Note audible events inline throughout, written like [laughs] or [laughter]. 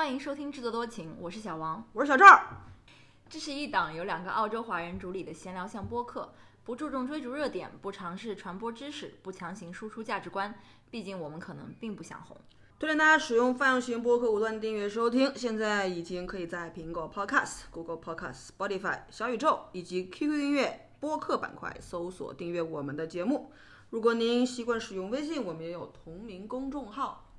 欢迎收听《制作多情》，我是小王，我是小赵。这是一档由两个澳洲华人主理的闲聊向播客，不注重追逐热点，不尝试传播知识，不强行输出价值观。毕竟我们可能并不想红。推荐大家使用泛用型播客无端订阅收听，现在已经可以在苹果 Podcast、Google Podcast、Spotify、小宇宙以及 QQ 音乐播客板块搜索订阅我们的节目。如果您习惯使用微信，我们也有同名公众号。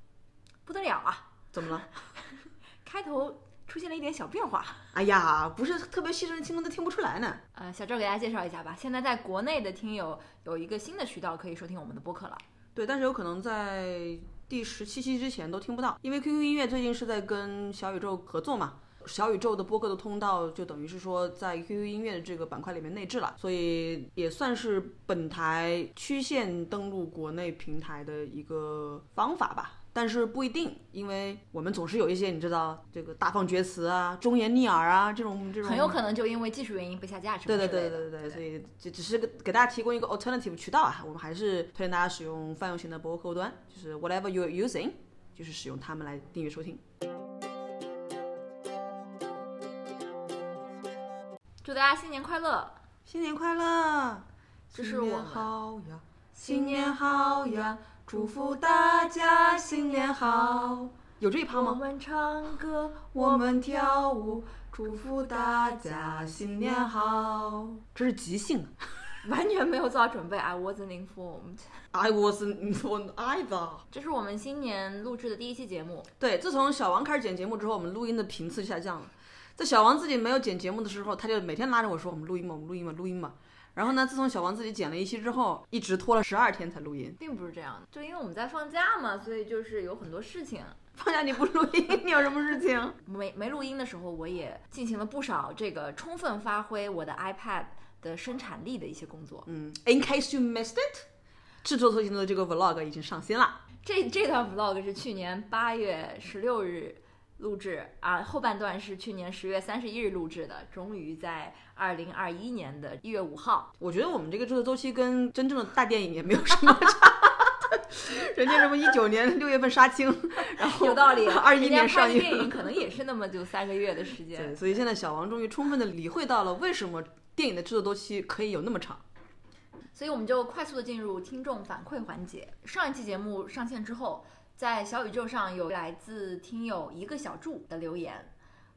不得了啊！怎么了？[laughs] 开头出现了一点小变化。哎呀，不是特别细声的听众都听不出来呢。呃，小赵给大家介绍一下吧。现在在国内的听友有一个新的渠道可以收听我们的播客了。对，但是有可能在第十七期之前都听不到，因为 QQ 音乐最近是在跟小宇宙合作嘛。小宇宙的播客的通道就等于是说在 QQ 音乐的这个板块里面内置了，所以也算是本台曲线登陆国内平台的一个方法吧。但是不一定，因为我们总是有一些你知道这个大放厥词啊、忠言逆耳啊这种这种，很有可能就因为技术原因被下架。对对对对对，所以这只是给大家提供一个 alternative 渠道啊。我们还是推荐大家使用泛用型的博客客户端，就是 whatever you're using，就是使用它们来订阅收听。祝大家新年快乐！新年快乐！这是我们好呀，新年好呀。祝福大家新年好！有这一趴吗？我们唱歌，我们跳舞，祝福大家新年好。这是即兴，[laughs] 完全没有做好准备。I wasn't informed. I wasn't informed either. 这是我们新年录制的第一期节目。对，自从小王开始剪节目之后，我们录音的频次下降了。在小王自己没有剪节目的时候，他就每天拉着我说：“我们录音嘛，我们录音嘛，录音嘛。”然后呢？自从小王自己剪了一期之后，一直拖了十二天才录音，并不是这样的。就因为我们在放假嘛，所以就是有很多事情。放假你不录音，你有什么事情？[laughs] 没没录音的时候，我也进行了不少这个充分发挥我的 iPad 的生产力的一些工作。嗯，In case you missed it，制作特型的这个 Vlog 已经上新了。这这段 Vlog 是去年八月十六日。录制啊，后半段是去年十月三十一日录制的，终于在二零二一年的一月五号。我觉得我们这个制作周期跟真正的大电影也没有什么差，[laughs] 人家什么一九年六月份杀青，然后有道理，二一年上映电影可能也是那么就三个月的时间。对，所以现在小王终于充分的理会到了为什么电影的制作周期可以有那么长。所以我们就快速的进入听众反馈环节。上一期节目上线之后。在小宇宙上有来自听友一个小助的留言，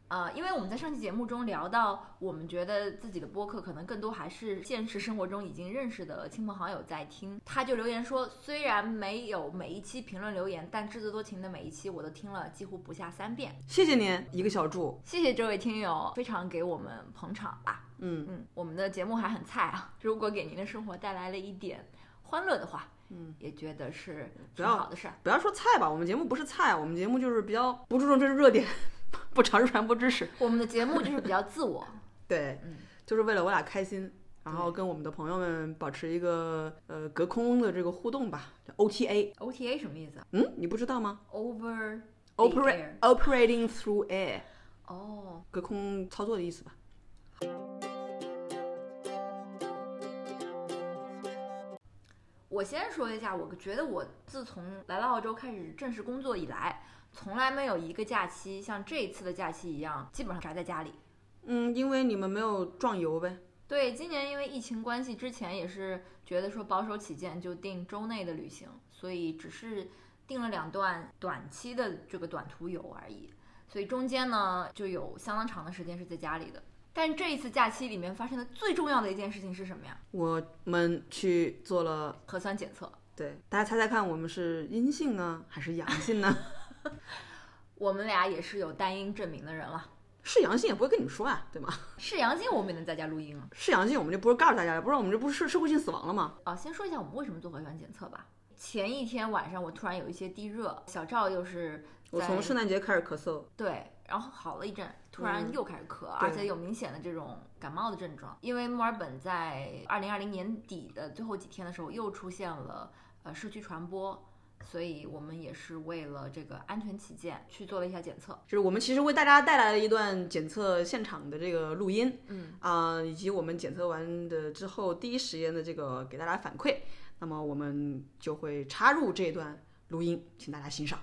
呃，因为我们在上期节目中聊到，我们觉得自己的播客可能更多还是现实生活中已经认识的亲朋好友在听，他就留言说，虽然没有每一期评论留言，但制作多情的每一期我都听了几乎不下三遍。谢谢您，一个小助，谢谢这位听友，非常给我们捧场吧。嗯嗯，我们的节目还很菜啊，如果给您的生活带来了一点欢乐的话。嗯，也觉得是挺好的事儿。不要说菜吧，我们节目不是菜，我们节目就是比较不注重这热点，[laughs] 不尝试传播知识。我们的节目就是比较自我，[laughs] 对，嗯，就是为了我俩开心，然后跟我们的朋友们保持一个呃隔空的这个互动吧。OTA OTA 什么意思？嗯，你不知道吗？Over operate operating through air，哦，隔空操作的意思吧。我先说一下，我觉得我自从来到澳洲开始正式工作以来，从来没有一个假期像这一次的假期一样，基本上宅在家里。嗯，因为你们没有壮游呗。对，今年因为疫情关系，之前也是觉得说保守起见，就定周内的旅行，所以只是定了两段短期的这个短途游而已。所以中间呢，就有相当长的时间是在家里的。但这一次假期里面发生的最重要的一件事情是什么呀？我们去做了核酸检测。对，大家猜猜看，我们是阴性呢，还是阳性呢？[laughs] 我们俩也是有单阴证明的人了。是阳性也不会跟你们说啊，对吗？是阳性，我们也能在家录音啊。是阳性，我们就不是告诉大家了，不然我们这不是社会性死亡了吗？啊，先说一下我们为什么做核酸检测吧。前一天晚上我突然有一些低热，小赵又是我从圣诞节开始咳嗽。对。然后好了一阵，突然又开始咳，而且有明显的这种感冒的症状。因为墨尔本在二零二零年底的最后几天的时候又出现了呃社区传播，所以我们也是为了这个安全起见去做了一下检测。就是我们其实为大家带来了一段检测现场的这个录音，嗯啊，以及我们检测完的之后第一时间的这个给大家反馈，那么我们就会插入这段录音，请大家欣赏。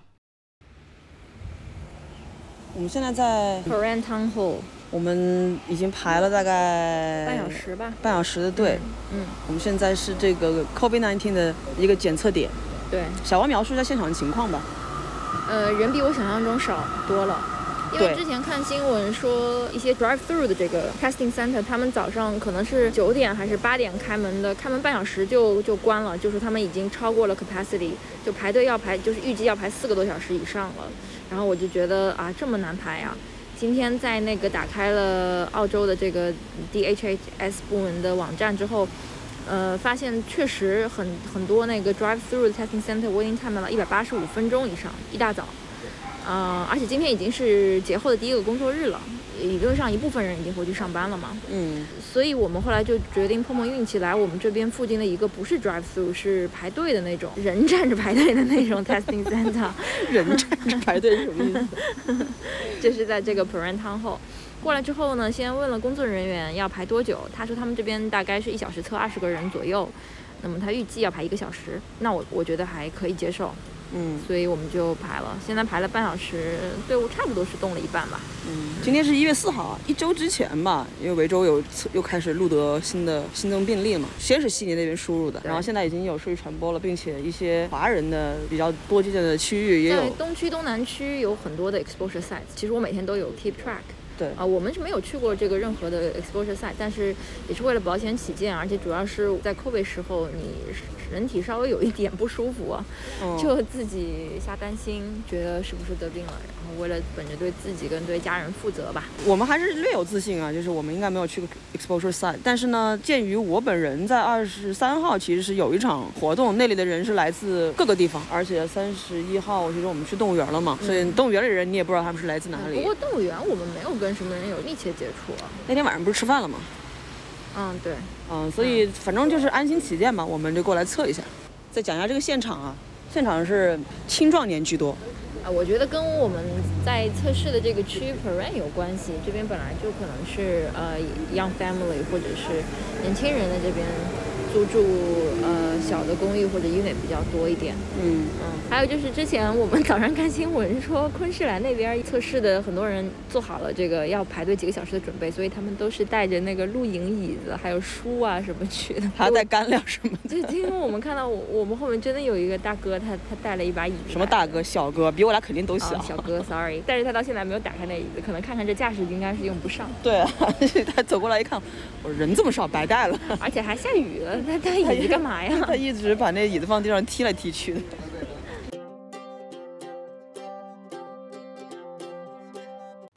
我们现在在 Korean Town Hall，我们已经排了大概半小时吧。半小时的队。嗯，我们现在是这个 COVID-19 的一个检测点。对，小王描述一下现场的情况吧。呃，人比我想象中少多了。因为之前看新闻说，一些 drive through 的这个 testing center，他们早上可能是九点还是八点开门的，开门半小时就就关了，就是他们已经超过了 capacity，就排队要排，就是预计要排四个多小时以上了。然后我就觉得啊，这么难排啊！今天在那个打开了澳洲的这个 DHHS 部门的网站之后，呃，发现确实很很多那个 drive through testing center waiting time 了一百八十五分钟以上，一大早。呃，而且今天已经是节后的第一个工作日了，理论上一部分人已经回去上班了嘛，嗯，所以我们后来就决定碰碰运气，来我们这边附近的一个不是 drive through，是排队的那种，人站着排队的那种 testing center，[laughs] 人站着排队是什么意思？[laughs] 就是在这个 Perent Town 后。过来之后呢，先问了工作人员要排多久，他说他们这边大概是一小时测二十个人左右，那么他预计要排一个小时，那我我觉得还可以接受，嗯所以我们就排了。现在排了半小时，队伍差不多是动了一半吧。嗯，今天是一月四号，一周之前吧，因为维州有又开始录得新的新增病例嘛，先是悉尼那边输入的，然后现在已经有数据传播了，并且一些华人的比较多见的区域也在有，东区、东南区有很多的 exposure sites，其实我每天都有 keep track。对啊、我们是没有去过这个任何的 exposure site，但是也是为了保险起见，而且主要是在 COVID 时候，你人体稍微有一点不舒服啊，嗯就自己瞎担心，觉得是不是得病了，然后为了本着对自己跟对家人负责吧。我们还是略有自信啊，就是我们应该没有去过 exposure site，但是呢，鉴于我本人在二十三号其实是有一场活动，那里的人是来自各个地方，而且三十一号其实我们去动物园了嘛，所以动物园里人你也不知道他们是来自哪里。不过动物园我们没有跟什么人有密切接触啊。那天晚上不是吃饭了吗？嗯，对，嗯，所以反正就是安心起见吧，我们就过来测一下。再讲一下这个现场啊，现场是青壮年居多，啊，我觉得跟我们在测试的这个区 p e r e n 有关系。这边本来就可能是呃 young family 或者是年轻人在这边租住呃小的公寓或者 unit 比较多一点。嗯，嗯，还有就是之前我们 [laughs] 早上看新闻说，昆士兰那边测试的很多人做好了这个要排队几个小时的准备，所以他们都是带着那个露营椅子还有书啊什么去的。还要带干粮什么的。[laughs] 就因为我们看到我我们后面真的有一个大哥，他他带了一把椅子。什么大哥、小哥，比我俩肯定都小。哦、小哥，sorry，但是他到现在没有打开那椅子，可能看看这架势应该是用不上，对啊，[laughs] 他走过来一看，我人这么少，白带了。而且还下雨了，他带椅子干嘛呀？[laughs] 他一直把那椅子放地上踢来踢去的。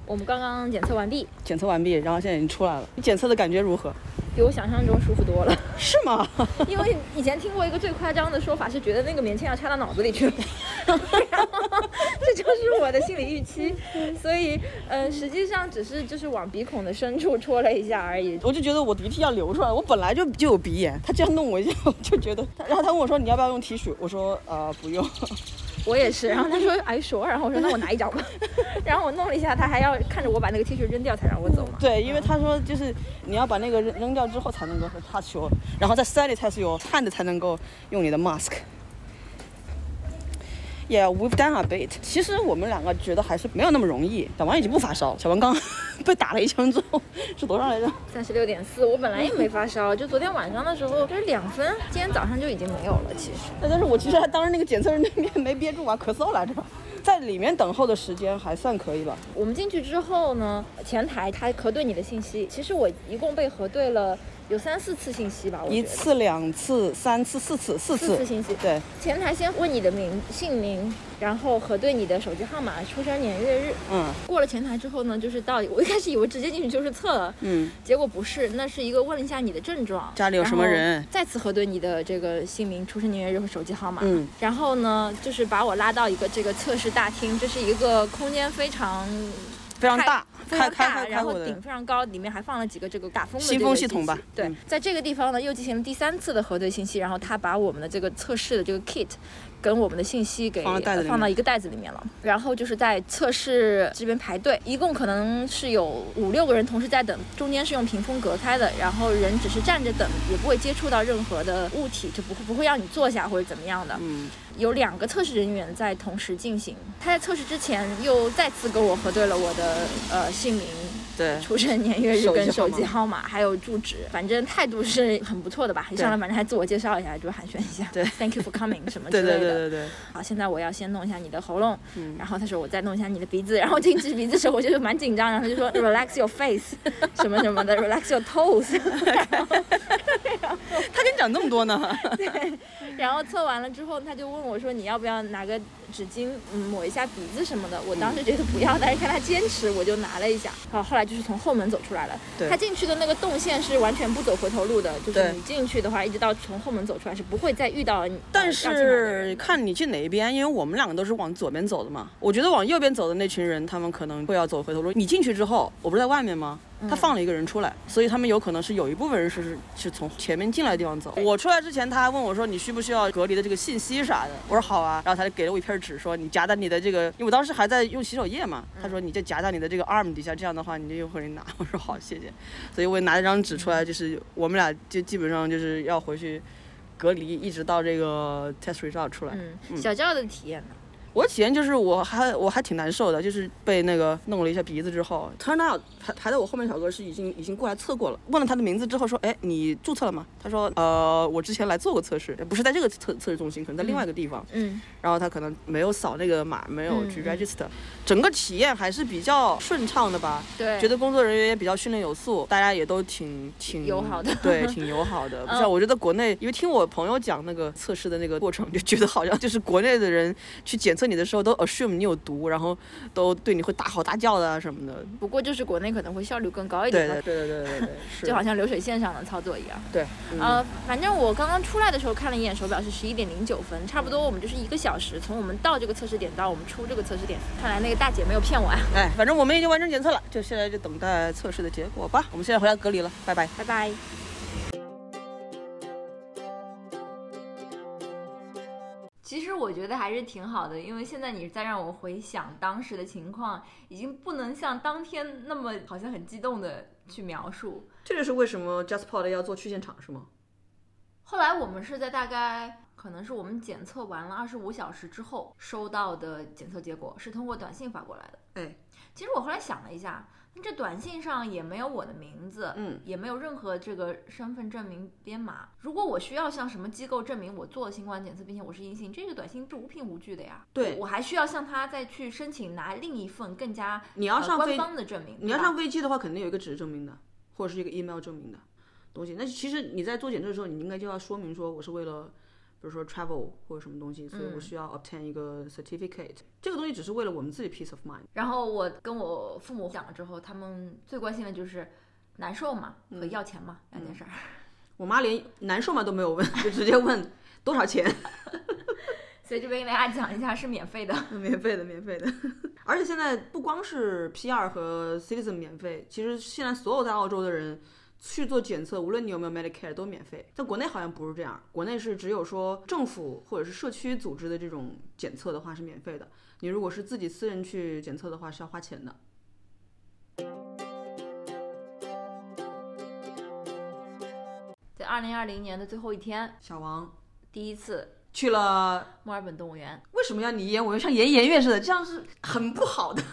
我们刚刚检测完毕，检测完毕，然后现在已经出来了。你检测的感觉如何？比我想象中舒服多了。[laughs] 是吗？[laughs] 因为以前听过一个最夸张的说法，是觉得那个棉签要插到脑子里去了，然 [laughs] 后这就是我的心理预期。所以，呃，实际上只是就是往鼻孔的深处戳了一下而已。我就觉得我鼻涕要流出来，我本来就就有鼻炎，他这样弄我一下，我就觉得。然后他问我说你要不要用 T 恤，我说呃不用。我也是，然后他说哎说，然后我说那我拿一张吧，[laughs] 然后我弄了一下，他还要看着我把那个 T 恤扔掉才让我走嘛。对，因为他说就是你要把那个扔扔掉之后才能够 touch 然后在塞里才是有汗的才能够用你的 mask。Yeah, we've done a bit。其实我们两个觉得还是没有那么容易。小王已经不发烧，小王刚 [laughs] 被打了一枪之后是多少来着？三十六点四。我本来也没发烧，就昨天晚上的时候就是两分，今天早上就已经没有了。其实，但是我其实还当着那个检测人的面没憋住啊，咳嗽来着。在里面等候的时间还算可以吧。我们进去之后呢，前台他核对你的信息，其实我一共被核对了有三四次信息吧，我一次、两次、三次、四次、四次。四次信息。对，前台先问你的名姓名，然后核对你的手机号码、出生年月日。嗯。过了前台之后呢，就是到我一开始以为直接进去就是测了，嗯，结果不是，那是一个问了一下你的症状，家里有什么人？再次核对你的这个姓名、出生年月日和手机号码。嗯，然后呢，就是把我拉到一个这个测试大厅，这是一个空间非常非常大，非常大，然后顶。非常高，里面还放了几个这个打风的系统吧对嗯，在这个地方呢，又进行了第三次的核对信息，然后他把我们的这个测试的这个 kit 跟我们的信息给放到一个袋子里面了。然后就是在测试这边排队，一共可能是有五六个人同时在等，中间是用屏风隔开的，然后人只是站着等，也不会接触到任何的物体，就不会不会让你坐下或者怎么样的。嗯，有两个测试人员在同时进行。他在测试之前又再次跟我核对了我的呃姓名。对，出生年月日跟手机号码，还有住址，反正态度是很不错的吧？一上来反正还自我介绍一下，就寒暄一下，对，[laughs] Thank you for coming 什么之类的。对对对对对。好，现在我要先弄一下你的喉咙，嗯，然后他说我再弄一下你的鼻子，然后进去鼻子的时候我就蛮紧张，然后他就说 [laughs] Relax your face 什么什么的，[laughs] Relax your toes。他跟你讲那么多呢？对。然后测完了之后，他就问我说你要不要拿个。纸巾嗯抹一下鼻子什么的，我当时觉得不要，但是看他坚持，我就拿了一下。好，后来就是从后门走出来了。他进去的那个动线是完全不走回头路的，就是你进去的话，一直到从后门走出来是不会再遇到你。但是看你进哪一边，因为我们两个都是往左边走的嘛。我觉得往右边走的那群人，他们可能会要走回头路。你进去之后，我不是在外面吗？他放了一个人出来，所以他们有可能是有一部分人是是从前面进来的地方走。我出来之前，他还问我说：“你需不需要隔离的这个信息啥的？”我说：“好啊。”然后他就给了我一片纸，说：“你夹在你的这个，因为我当时还在用洗手液嘛。”他说：“你就夹在你的这个 arm 底下，这样的话你就有可能拿。”我说：“好，谢谢。”所以我拿了张纸出来，就是我们俩就基本上就是要回去隔离，一直到这个 test result 出来。嗯，小赵的体验呢？我的体验就是我还我还挺难受的，就是被那个弄了一下鼻子之后，turn out 排排在我后面小哥是已经已经过来测过了，问了他的名字之后说，哎，你注册了吗？他说，呃，我之前来做过测试，不是在这个测测试中心，可能在另外一个地方。嗯。然后他可能没有扫那个码，没有去 register，整个体验还是比较顺畅的吧？对。觉得工作人员也比较训练有素，大家也都挺挺友好的。对，挺友好的。[laughs] 不像我觉得国内，因为听我朋友讲那个测试的那个过程，就觉得好像就是国内的人去检测你的时候都 assume。你有毒，然后都对你会大吼大叫的啊什么的。不过就是国内可能会效率更高一点。对对对对对对，[laughs] 就好像流水线上的操作一样。对，呃，反正我刚刚出来的时候看了一眼手表，是十一点零九分，差不多我们就是一个小时，从我们到这个测试点到我们出这个测试点。看来那个大姐没有骗我啊。哎，反正我们已经完成检测了，就现在就等待测试的结果吧。我们现在回来隔离了，拜拜，拜拜。其实我觉得还是挺好的，因为现在你再让我回想当时的情况，已经不能像当天那么好像很激动的去描述。这就是为什么 JustPod 要做去现场是吗？后来我们是在大概可能是我们检测完了二十五小时之后收到的检测结果，是通过短信发过来的。哎，其实我后来想了一下。这短信上也没有我的名字，嗯，也没有任何这个身份证明编码。如果我需要向什么机构证明我做了新冠检测，并且我是阴性，这个短信是无凭无据的呀。对，我还需要向他再去申请拿另一份更加你要上官方的证明。你要上飞机的话，肯定有一个纸质证明的，或者是一个 email 证明的东西。那其实你在做检测的时候，你应该就要说明说我是为了。比如说 travel 或者什么东西，所以我需要 obtain 一个 certificate。这个东西只是为了我们自己 peace of mind。然后我跟我父母讲了之后，他们最关心的就是难受嘛和要钱嘛两件事儿。[laughs] 我妈连难受嘛都没有问，[laughs] 就直接问多少钱。[laughs] 所以这边给大家讲一下，是免费的，免费的，免费的。而且现在不光是 PR 和 citizen 免费，其实现在所有在澳洲的人。去做检测，无论你有没有 Medicare 都免费。在国内好像不是这样，国内是只有说政府或者是社区组织的这种检测的话是免费的。你如果是自己私人去检测的话是要花钱的。在二零二零年的最后一天，小王第一次去了墨尔本动物园。为什么要你演？我又像演演员似的，这样是很不好的。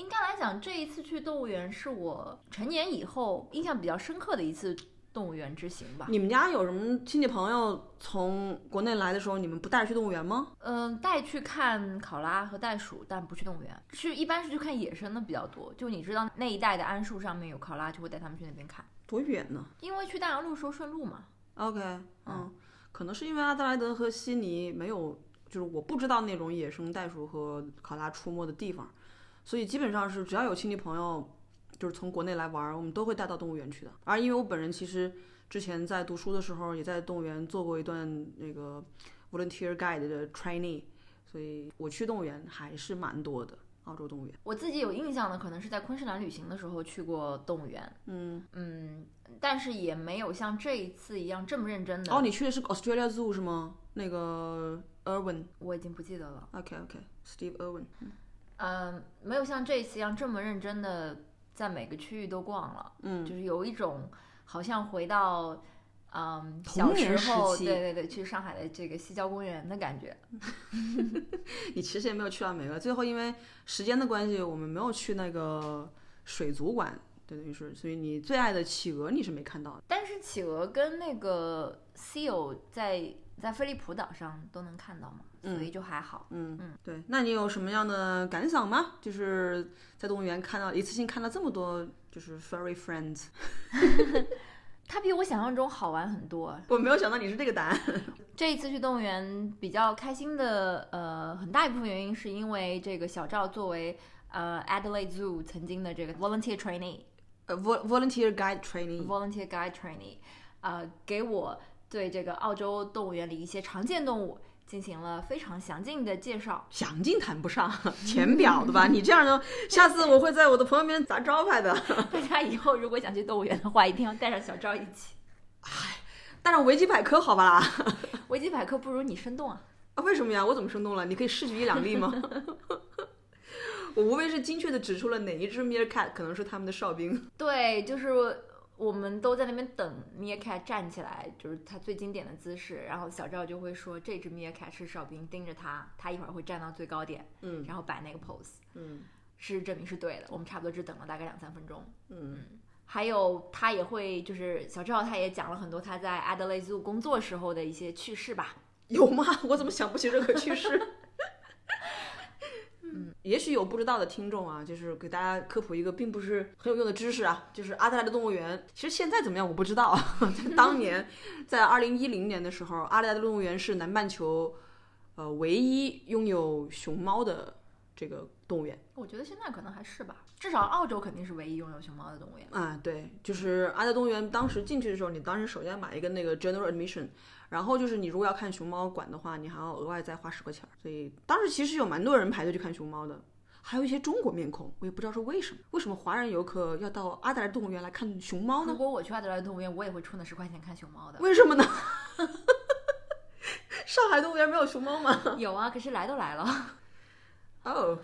应该来讲，这一次去动物园是我成年以后印象比较深刻的一次动物园之行吧。你们家有什么亲戚朋友从国内来的时候，你们不带去动物园吗？嗯，带去看考拉和袋鼠，但不去动物园。去一般是去看野生的比较多。就你知道那一带的桉树上面有考拉，就会带他们去那边看。多远呢？因为去大洋路说顺路嘛。OK，嗯，可能是因为阿德莱德和悉尼没有，就是我不知道那种野生袋鼠和考拉出没的地方。所以基本上是只要有亲戚朋友，就是从国内来玩，我们都会带到动物园去的。而因为我本人其实之前在读书的时候，也在动物园做过一段那个 volunteer guide 的 training，所以我去动物园还是蛮多的。澳洲动物园，我自己有印象的可能是在昆士兰旅行的时候去过动物园。嗯嗯，但是也没有像这一次一样这么认真的。哦，你去的是 Australia Zoo 是吗？那个 Irwin，我已经不记得了。OK OK，Steve Irwin。嗯，没有像这一次一样这么认真的在每个区域都逛了，嗯，就是有一种好像回到嗯，童小年时候对对对，去上海的这个西郊公园的感觉。[laughs] 你其实也没有去到每个，最后因为时间的关系，我们没有去那个水族馆，对等于是，所以你最爱的企鹅你是没看到的。但是企鹅跟那个 seal 在在飞利浦岛上都能看到嘛，所以就还好。嗯嗯，对。那你有什么样的感想吗？就是在动物园看到一次性看到这么多就是 furry friends，[laughs] [laughs] 它比我想象中好玩很多。我没有想到你是这个答案。[laughs] 这一次去动物园比较开心的，呃，很大一部分原因是因为这个小赵作为呃 Adelaide Zoo 曾经的这个 volunteer trainee。呃，vol volunteer guide training，volunteer guide trainee，呃，给我对这个澳洲动物园里一些常见动物进行了非常详尽的介绍。详尽谈不上，浅表的吧？你这样呢，[laughs] 下次我会在我的朋友面前砸招牌的。[laughs] 大家以后如果想去动物园的话，一定要带上小赵一起。带上维基百科好吧啦？[laughs] 维基百科不如你生动啊！啊，为什么呀？我怎么生动了？你可以试举一两例吗？我无非是精确的指出了哪一只 meerkat 可能是他们的哨兵。对，就是我们都在那边等 meerkat 站起来，就是他最经典的姿势，然后小赵就会说这只 meerkat 是哨兵，盯着他，他一会儿会站到最高点，嗯然后摆那个 pose。嗯事实证明是对的，我们差不多只等了大概两三分钟。嗯还有他也会，就是小赵他也讲了很多他在 Adelaide Zoo 工作时候的一些趣事吧。有吗？我怎么想不起任何趣事？[laughs] 嗯，也许有不知道的听众啊，就是给大家科普一个并不是很有用的知识啊，就是阿德莱德动物园，其实现在怎么样我不知道。[laughs] 在当年，[laughs] 在二零一零年的时候，阿德莱德动物园是南半球呃唯一拥有熊猫的这个动物园。我觉得现在可能还是吧，至少澳洲肯定是唯一拥有熊猫的动物园。啊，对，就是阿德动物园当时进去的时候，你当时首先买一个那个 general admission，然后就是你如果要看熊猫馆的话，你还要额外再花十块钱儿。所以当时其实有蛮多人排队去看熊猫的，还有一些中国面孔，我也不知道是为什么，为什么华人游客要到阿德莱动物园来看熊猫呢？如果我去阿德莱动物园，我也会出那十块钱看熊猫的。为什么呢？[laughs] 上海动物园没有熊猫吗？有啊，可是来都来了。哦、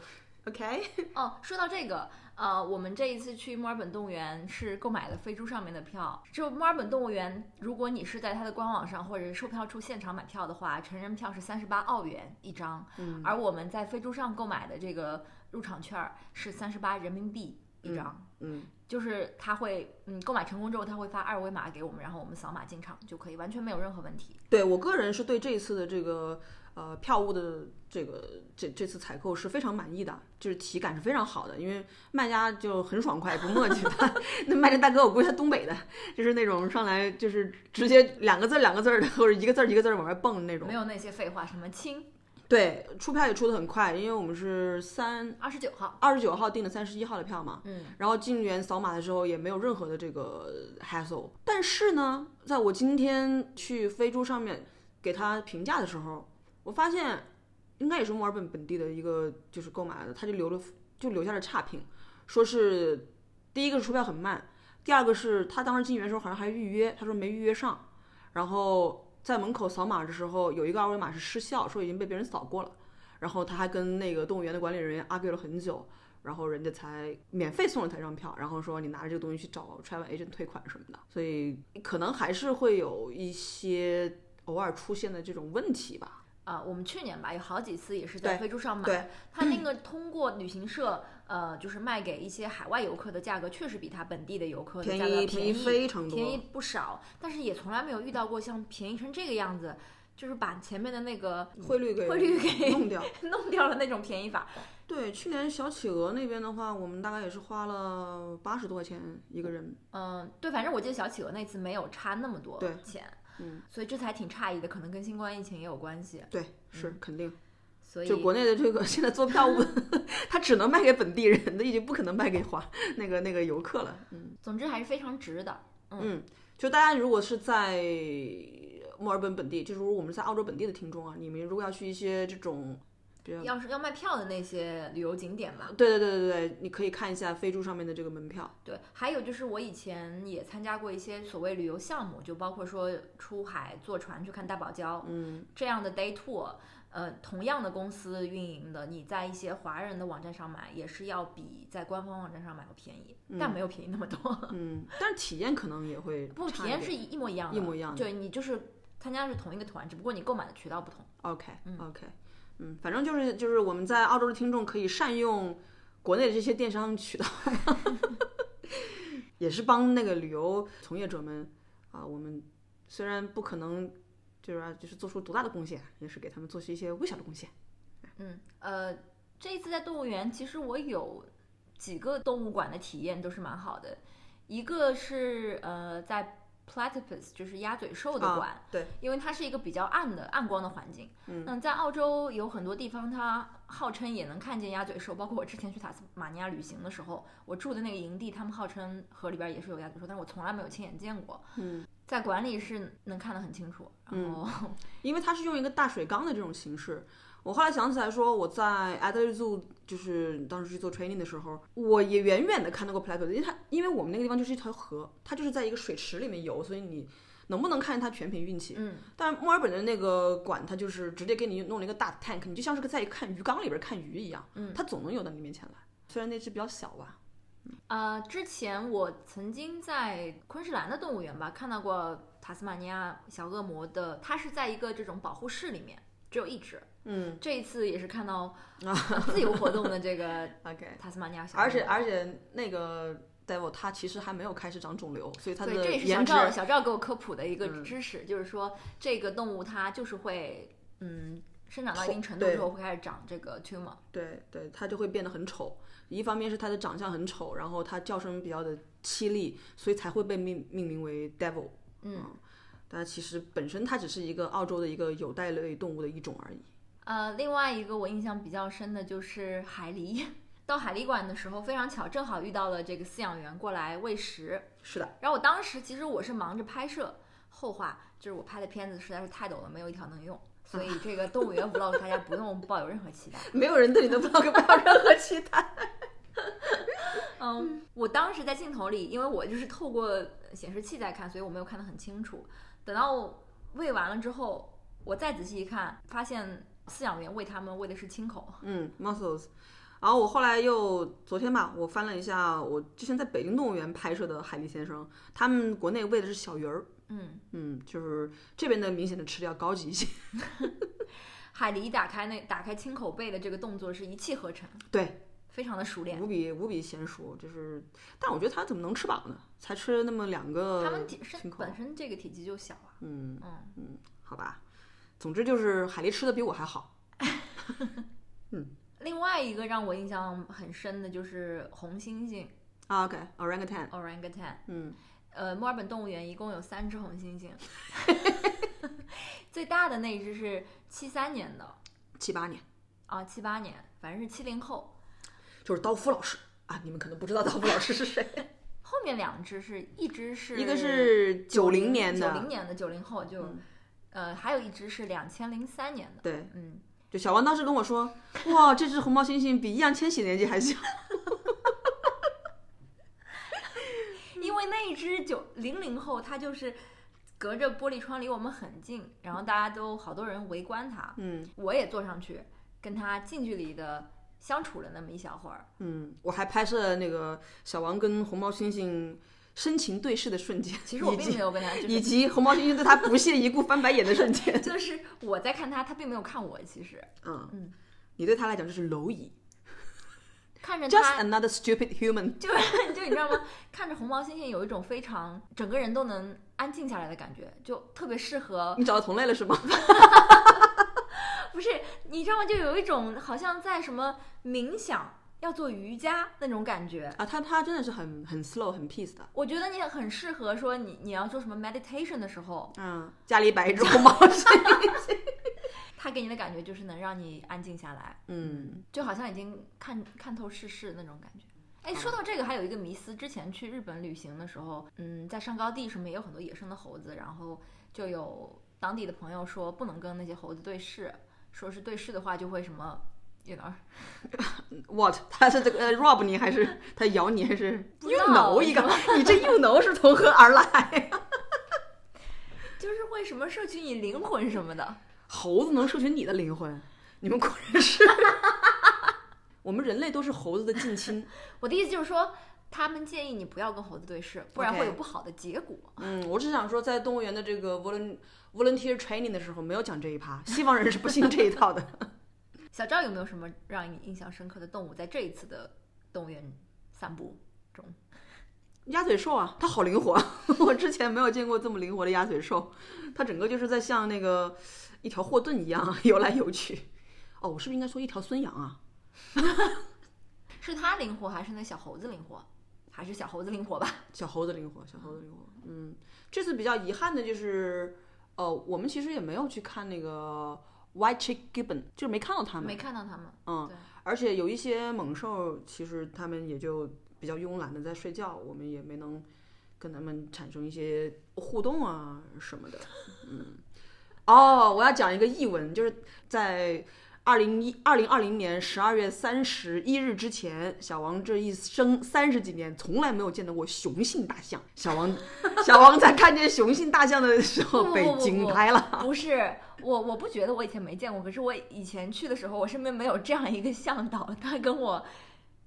o k 哦，说到这个，呃，我们这一次去墨尔本动物园是购买了飞猪上面的票。就墨尔本动物园，如果你是在它的官网上或者售票处现场买票的话，成人票是三十八澳元一张，嗯而我们在飞猪上购买的这个入场券儿是三十八人民币一张。嗯，就是他会，嗯，购买成功之后他会发二维码给我们，然后我们扫码进场就可以，完全没有任何问题。对我个人是对这一次的这个呃票务的这个这这次采购是非常满意的，就是体感是非常好的，因为卖家就很爽快不磨叽的。[laughs] 那卖家大哥我估计他东北的，就是那种上来就是直接两个字儿两个字儿的，或者一个字儿一个字儿往外蹦的那种没。有那些废话，什么亲对，出票也出的很快，因为我们是三二十九号，二十九号订的三十一号的票嘛。嗯，然后进园扫码的时候也没有任何的这个 hassle。但是呢，在我今天去飞猪上面给他评价的时候，我发现应该也是墨尔本本地的一个就是购买的，他就留了就留下了差评，说是第一个是出票很慢，第二个是他当时进园的时候好像还预约，他说没预约上，然后在门口扫码的时候有一个二维码是失效，说已经被别人扫过了，然后他还跟那个动物园的管理人员 argue 了很久。然后人家才免费送了他一张票，然后说你拿着这个东西去找 travel agent 退款什么的，所以可能还是会有一些偶尔出现的这种问题吧。啊、我们去年吧有好几次也是在飞猪上买，他那个通过旅行社，呃，就是卖给一些海外游客的价格，确实比他本地的游客的便价格宜宜便非常多，便宜不少，但是也从来没有遇到过像便宜成这个样子，就是把前面的那个汇率给汇率给弄掉。[laughs] 弄掉了那种便宜法。对，去年小企鹅那边的话，我们大概也是花了八十多块钱一个人。嗯，对，反正我记得小企鹅那次没有差那么多对钱，嗯，所以这才挺诧异的，可能跟新冠疫情也有关系。对，是肯定。所以就国内的这个 [laughs] 现在做票务，[laughs] 他只能卖给本地人的，已经不可能卖给华那个那个游客了。嗯总之还是非常值的。嗯，就大家如果是在墨尔本本地，就是如果我们是在澳洲本地的听众啊，你们如果要去一些这种要是要卖票的那些旅游景点吧，对对对对对，你可以看一下飞猪上面的这个门票。对，还有就是我以前也参加过一些所谓旅游项目，就包括说出海坐船去看大堡礁，嗯这样的 day tour，呃，同样的公司运营的，你在一些华人的网站上买，也是要比在官方网站上买要便宜，但没有便宜那么多。嗯，但是体验可能也会不，体验是一一模一样的，一模一样的对你就是参加的是同一个团，只不过你购买的渠道不同。OK OK，嗯，反正就是就是我们在澳洲的听众可以善用国内的这些电商渠道，[laughs] 也是帮那个旅游从业者们啊，我们虽然不可能就是啊就是做出多大的贡献，也是给他们做出一些微小的贡献。嗯，呃，这一次在动物园，其实我有几个动物馆的体验都是蛮好的，一个是呃在 Platypus，就是鸭嘴兽的啊馆，对，因为它是一个比较暗的暗光的环境。嗯，那在澳洲有很多地方，它号称也能看见鸭嘴兽，包括我之前去塔斯马尼亚旅行的时候，我住的那个营地，他们号称河里边也是有鸭嘴兽，但是我从来没有亲眼见过。嗯，在馆里是能看得很清楚，然后、[laughs] 因为它是用一个大水缸的这种形式。我后来想起来说，我在 Adelaide Zoo 就是当时去做 training 的时候，我也远远的看到过 platypus，因为它因为我们那个地方就是一条河，它就是在一个水池里面游，所以你能不能看见它全凭运气。嗯，但墨尔本的那个馆，它就是直接给你弄了一个大 tank，你就像是个在看鱼缸里边看鱼一样，嗯它总能游到你面前来。虽然那只比较小吧，呃，之前我曾经在昆士兰的动物园吧看到过塔斯马尼亚小恶魔的，它是在一个这种保护室里面，只有一只。嗯这一次也是看到、[laughs] 呃自由活动的这个，[laughs] OK，塔斯马尼亚小恶魔，而且而且那个 devil 它其实还没有开始长肿瘤，所以它的对，这也是小赵小赵给我科普的一个嗯知识，就是说这个动物它就是会嗯生长到一定程度之后会开始长这个 tumor。对对，它就会变得很丑。一方面是它的长相很丑，然后它叫声比较的凄厉，所以才会被命命名为 devil。嗯，但其实本身它只是一个澳洲的一个有袋类动物的一种而已。呃，另外一个我印象比较深的就是海狸。到海狸馆的时候非常巧，正好遇到了这个饲养员过来喂食。是的，然后我当时其实我是忙着拍摄，后话就是我拍的片子实在是太抖了，没有一条能用，所以这个动物园 [laughs] vlog 大家不用抱有任何期待。没有人对你的 vlog 抱有任何期待。[laughs] 嗯，我当时在镜头里，因为我就是透过显示器在看，所以我没有看得很清楚。等到喂完了之后，我再仔细一看，发现饲养员喂它们喂的是青口。嗯，mussels。然后我后来又昨天吧，我翻了一下我之前在北京动物园拍摄的海狸先生，他们国内喂的是小鱼儿。嗯，嗯，就是这边的明显的吃的要高级一些。[laughs] 海狸打开那打开青口贝的这个动作是一气呵成，对，非常的熟练。无比无比娴熟，就是，但我觉得它怎么能吃饱呢？才吃那么两个它们体身，本身这个体积就小啊。嗯嗯嗯，好吧。总之就是海狸吃的比我还好。[laughs] 嗯另外一个让我印象很深的就是红猩猩啊，OK，orangutan，、orangutan。嗯，呃，墨尔本动物园一共有三只红猩猩，[laughs] 最大的那一只是七三年的七八年，啊，七八年，反正是七零后。就是刀夫老师啊，你们可能不知道刀夫老师是谁，[laughs] 后面两只是一只是一个是九零年的九的，零年的九零后就，嗯呃，还有一只是两千零三年的。对，嗯，就小王当时跟我说，哇，这只红毛猩猩比易烊千玺年纪还小。[laughs] 因为那一只九零零后，它就是隔着玻璃窗离我们很近，然后大家都好多人围观它，嗯我也坐上去跟它近距离的相处了那么一小会儿。嗯，我还拍摄了那个小王跟红毛猩猩深情对视的瞬间，其实我并没有跟他，就是以及红毛猩猩对他不屑一顾翻白眼的瞬间。[laughs] 就是我在看他，他并没有看我，其实嗯嗯，你对他来讲就是蝼蚁看着，just。another stupid human。[laughs] 就就你知道吗？看着红毛猩猩有一种非常整个人都能安静下来的感觉，就特别适合。你找到同类了是吗？[laughs] 不是你知道吗？就有一种好像在什么冥想，要做瑜伽那种感觉。啊，他他真的是很很 slow 很 peace 的。我觉得你很适合说你你要做什么 meditation 的时候，嗯，家里摆一只红毛 [laughs] 猩猩。它给你的感觉就是能让你安静下来，嗯就好像已经看看透世事那种感觉。哎，说到这个，还有一个迷思，之前去日本旅行的时候，嗯，在上高地什么也有很多野生的猴子，然后就有当地的朋友说不能跟那些猴子对视，说是对视的话就会什么，you know，，what？[laughs] [laughs] 他是这个呃 rob 你还是他咬你还是 you know 一个？你这 you know 是从何而来？[laughs] 就是会什么摄取你灵魂什么的。猴子能摄取你的灵魂，你们果然是。我们人类都是猴子的近亲。我的意思就是说，他们建议你不要跟猴子对视，不然会有不好的结果。嗯，我只想说，在动物园的这个 volun volunteer training 的时候，没有讲这一趴，西方人是不信这一套的。[laughs] 小赵有没有什么让你印象深刻的动物在这一次的动物园散步中？鸭嘴兽啊，它好灵活，[laughs] 我之前没有见过这么灵活的鸭嘴兽，它整个就是在像那个一条霍顿一样游来游去。哦，我是不是应该说一条孙杨啊？[laughs] 是它灵活，还是那小猴子灵活？还是小猴子灵活吧？小猴子灵活，小猴子灵活。嗯，这次比较遗憾的就是，呃，我们其实也没有去看那个 White Chick Gibbon，就是没看到他们。没看到他们。嗯对，而且有一些猛兽，其实他们也就比较慵懒的在睡觉，我们也没能跟他们产生一些互动啊什么的。嗯，哦，我要讲一个译文，就是在二零一二零二零年十二月三十一日之前，小王这一生三十几年从来没有见到过雄性大象。小王，小王在看见雄性大象的时候被不不不不惊呆了。不是我，我不觉得我以前没见过，可是我以前去的时候，我身边没有这样一个向导，他跟我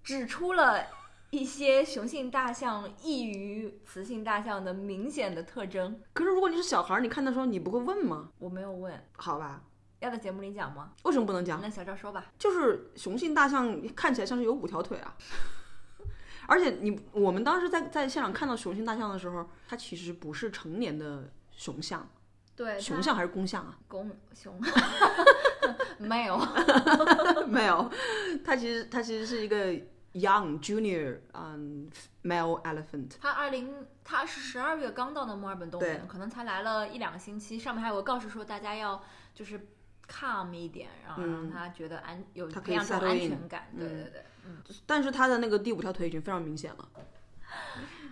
指出了一些雄性大象异于雌性大象的明显的特征。可是如果你是小孩儿，你看的时候你不会问吗？我没有问，好吧，要在节目里讲吗？为什么不能讲？那小赵说吧。就是雄性大象看起来像是有五条腿啊，[laughs] 而且你我们当时在在现场看到雄性大象的时候，它其实不是成年的雄象，对，雄象还是公象啊？[laughs] 公雄 [laughs] 没有，没有，它其实它其实是一个 young junior 嗯、male elephant。它二零它是十二月刚到的墨尔本动物园，可能才来了一两个星期，上面还有个告示说大家要就是 calm 一点，然后让他觉得安有他可以培养这种 settle 安全感。对嗯对对，嗯，但是他的那个第五条腿已经非常明显了。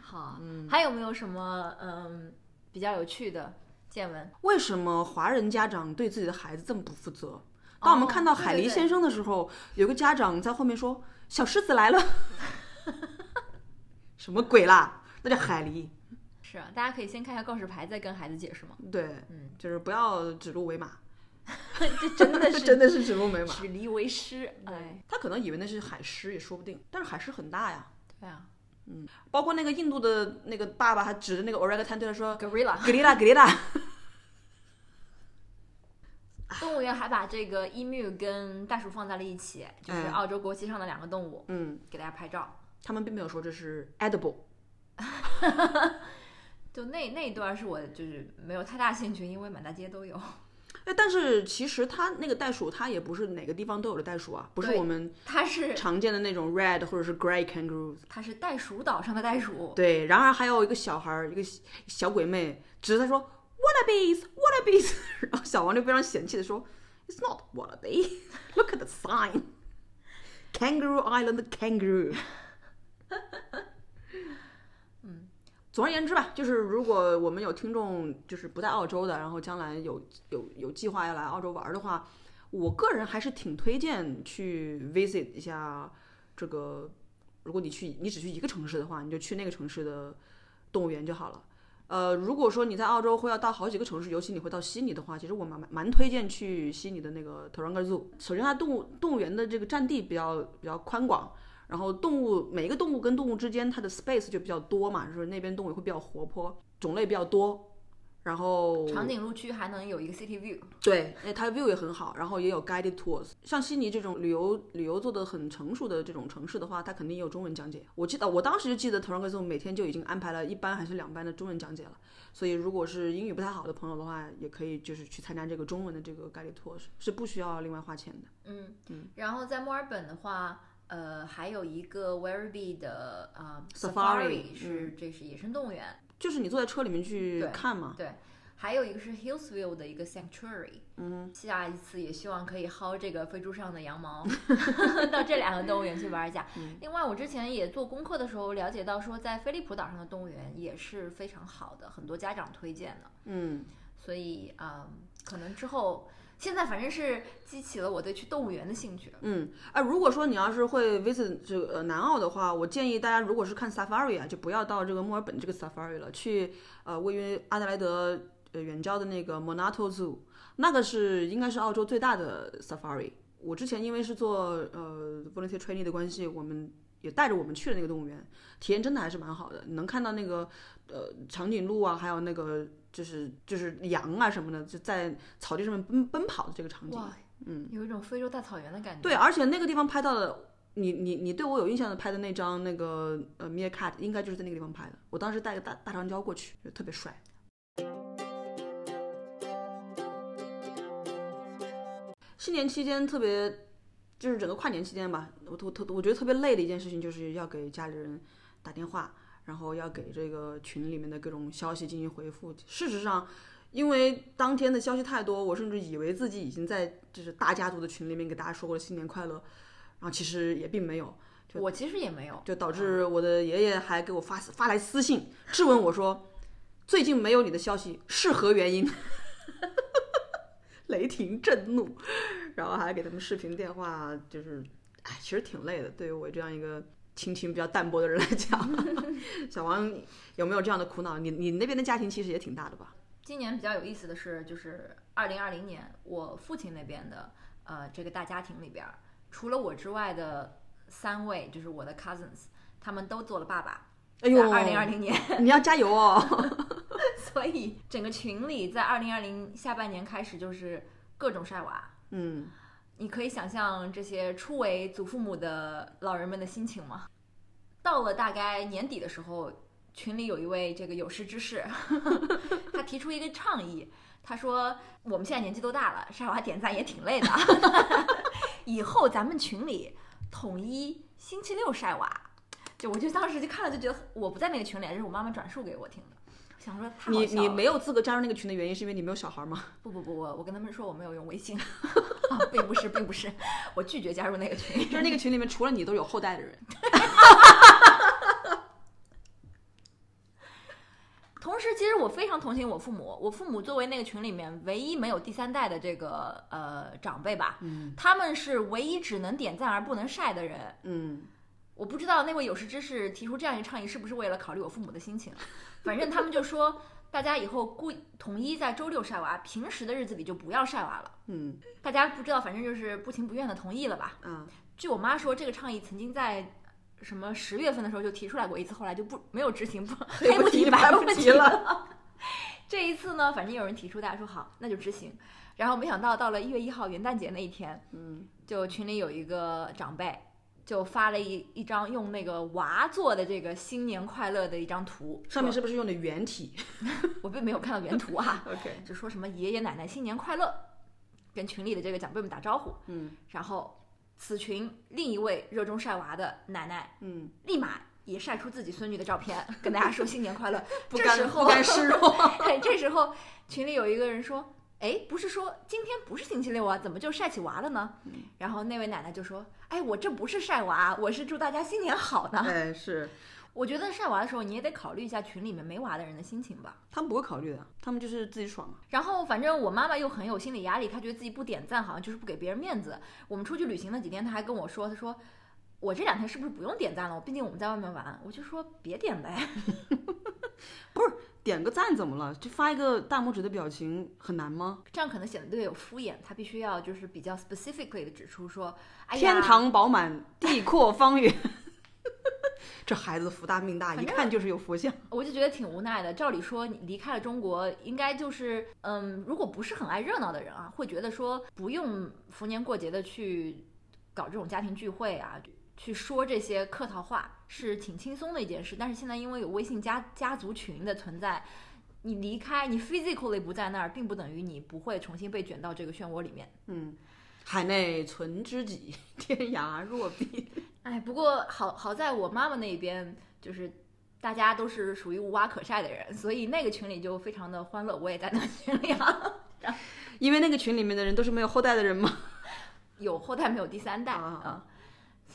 好，嗯还有没有什么嗯比较有趣的见闻？为什么华人家长对自己的孩子这么不负责？当我们看到海狸先生的时候，有个家长在后面说：“小狮子来了。[laughs] ”什么鬼啦？那叫海狸。是啊，大家可以先看一下告示牌，再跟孩子解释嘛。对，嗯，就是不要指鹿为马，[laughs] 这真的是 [laughs] 真的是指鹿为马。指狸为狮，哎，他可能以为那是海狮也说不定，但是海狮很大呀。对啊包括那个印度的那个爸爸，还指着那个 orangutan 对他说 “gorilla”，gorilla，gorilla。[laughs] 动物园还把这个 emu 跟袋鼠放在了一起，就是哎澳洲国旗上的两个动物，嗯，给大家拍照。他们并没有说这是 edible。就那那一段是我就是没有太大兴趣，因为满大街都有。哎，但是其实它那个袋鼠，它也不是哪个地方都有的袋鼠啊，不是我们它是常见的那种 red 或者是 grey kangaroos。它是袋鼠岛上的袋鼠，对，然而还有一个小孩儿，一个小小鬼妹，指着他说 wallabies wallabies，然后小王就非常嫌弃的说 It's not wallaby, look at the sign, Kangaroo Island kangaroo。总而言之吧，就是如果我们有听众就是不在澳洲的，然后将来有有有计划要来澳洲玩的话，我个人还是挺推荐去 visit 一下这个。如果你去你只去一个城市的话，你就去那个城市的动物园就好了。呃，如果说你在澳洲会要到好几个城市，尤其你会到悉尼的话，其实我蛮蛮推荐去悉尼的那个 Taronga Zoo。首先，它动物动物园的这个占地比较比较宽广，然后动物每一个动物跟动物之间它的 space 就比较多嘛，就是那边动物也会比较活泼，种类比较多，然后长颈鹿区还能有一个 city view。对，哎，它 view 也很好，然后也有 guided tours。像悉尼这种旅游旅游做的很成熟的这种城市的话，它肯定也有中文讲解。我记得我当时就记得 Taronga Zoo 每天就已经安排了一班还是两班的中文讲解了。所以如果是英语不太好的朋友的话，也可以就是去参加这个中文的这个 guided tours，是不需要另外花钱的。嗯嗯。然后在墨尔本的话，呃，还有一个 Werribee 的啊、呃 Safari，是、这是野生动物园，就是你坐在车里面去看嘛。对。还有一个是 Hillsville 的一个 sanctuary，嗯，下一次也希望可以薅这个飞猪上的羊毛，[laughs] 到这两个动物园去玩一下。嗯另外，我之前也做功课的时候了解到，说在飞利浦岛上的动物园也是非常好的，很多家长推荐的。嗯，所以啊、嗯可能之后现在反正是激起了我对去动物园的兴趣。嗯，哎，如果说你要是会 visit 这个呃南澳的话，我建议大家如果是看 safari 啊，就不要到这个墨尔本这个 safari 了，去呃位于阿德莱德呃远郊的那个 Monato Zoo，那个是应该是澳洲最大的 safari。我之前因为是做呃 volunteer training 的关系，我们也带着我们去了那个动物园，体验真的还是蛮好的。你能看到那个呃长颈鹿啊，还有那个就是就是羊啊什么的，就在草地上面奔奔跑的这个场景。嗯，有一种非洲大草原的感觉。对，而且那个地方拍到的，你你你对我有印象的拍的那张那个呃 meerkat，应该就是在那个地方拍的。我当时带个大大长焦过去，就特别帅。新年期间特别，就是整个跨年期间吧，我我特我觉得特别累的一件事情，就是要给家里人打电话，然后要给这个群里面的各种消息进行回复。事实上，因为当天的消息太多，我甚至以为自己已经在就是大家族的群里面给大家说过了新年快乐，然后其实也并没有。我其实也没有，就导致我的爷爷还给我发发来私信质问我说：“最近没有你的消息是何原因？” [laughs] 雷霆震怒，然后还给他们视频电话，就是，哎，其实挺累的。对于我这样一个亲情比较淡薄的人来讲，[laughs] 小王有没有这样的苦恼？你你那边的家庭其实也挺大的吧？今年比较有意思的是，就是二零二零年，我父亲那边的呃这个大家庭里边，除了我之外的三位，就是我的 cousins，他们都做了爸爸。哎呦，二零二零年，你要加油哦！[laughs] 所以整个群里在二零二零下半年开始就是各种晒娃。嗯，你可以想象这些初为祖父母的老人们的心情吗？到了大概年底的时候，群里有一位这个有识之士，[laughs] 他提出一个倡议，他说我们现在年纪都大了，晒娃点赞也挺累的，[laughs] 以后咱们群里统一星期六晒娃。就我就当时就看了就觉得我不在那个群里，这是我妈妈转述给我听的。想说你你没有资格加入那个群的原因是因为你没有小孩吗？[laughs] 不不不，我我跟他们说我没有用微信，[laughs] 啊，并不是并不是，我拒绝加入那个群，就是那个群里面除了你都有后代的人。[laughs] 同时，其实我非常同情我父母。我父母作为那个群里面唯一没有第三代的这个呃长辈吧，嗯，他们是唯一只能点赞而不能晒的人。嗯，我不知道那位有识之士提出这样一个倡议是不是为了考虑我父母的心情。反正他们就说，大家以后故统一在周六晒娃，平时的日子里就不要晒娃了。嗯，大家不知道，反正就是不情不愿的同意了吧？嗯，据我妈说，这个倡议曾经在什么十月份的时候就提出来过一次，后来就不没有执行，不 [laughs] 黑不提白不提了。[laughs] 这一次呢，反正有人提出，大家说好，那就执行。然后没想到到了一月一号元旦节那一天，嗯，就群里有一个长辈就发了一一张用那个娃做的这个新年快乐的一张图，上面是不是用的原体 [laughs] 我并没有看到原图啊？[laughs] OK，[laughs] 就说什么爷爷奶奶新年快乐，跟群里的这个长辈们打招呼。嗯然后此群另一位热衷晒娃的奶奶嗯，立马也晒出自己孙女的照片，跟大家说新年快乐。不甘这时候不甘示弱。这时候群里有一个人说：“哎，不是说今天不是星期六啊，怎么就晒起娃了呢？”嗯然后那位奶奶就说：“哎，我这不是晒娃，我是祝大家新年好呢。哎，是我觉得晒娃的时候，你也得考虑一下群里面没娃的人的心情吧。他们不会考虑的，他们就是自己爽啊。然后反正我妈妈又很有心理压力，她觉得自己不点赞好像就是不给别人面子。我们出去旅行那几天，她还跟我说：“她说我这两天是不是不用点赞了？毕竟我们在外面玩。”我就说别点呗。[laughs] 不是点个赞怎么了？就发一个大拇指的表情很难吗？这样可能显得略有敷衍，他必须要就是比较 specifically 的指出说，哎呀，天堂饱满，地阔方圆。[laughs] 这孩子福大命大，一看就是有佛像。我就觉得挺无奈的。照理说，你离开了中国，应该就是，嗯，如果不是很爱热闹的人啊，会觉得说不用逢年过节的去搞这种家庭聚会啊，去说这些客套话，是挺轻松的一件事。但是现在因为有微信家家族群的存在，你离开，你 physically 不在那儿，并不等于你不会重新被卷到这个漩涡里面。嗯，海内存知己，天涯若比。[laughs] 哎，不过好好在我妈妈那边就是。大家都是属于无娃可晒的人，所以那个群里就非常的欢乐。我也在那个群里啊，[laughs] 因为那个群里面的人都是没有后代的人吗。有后代没有第三代啊啊，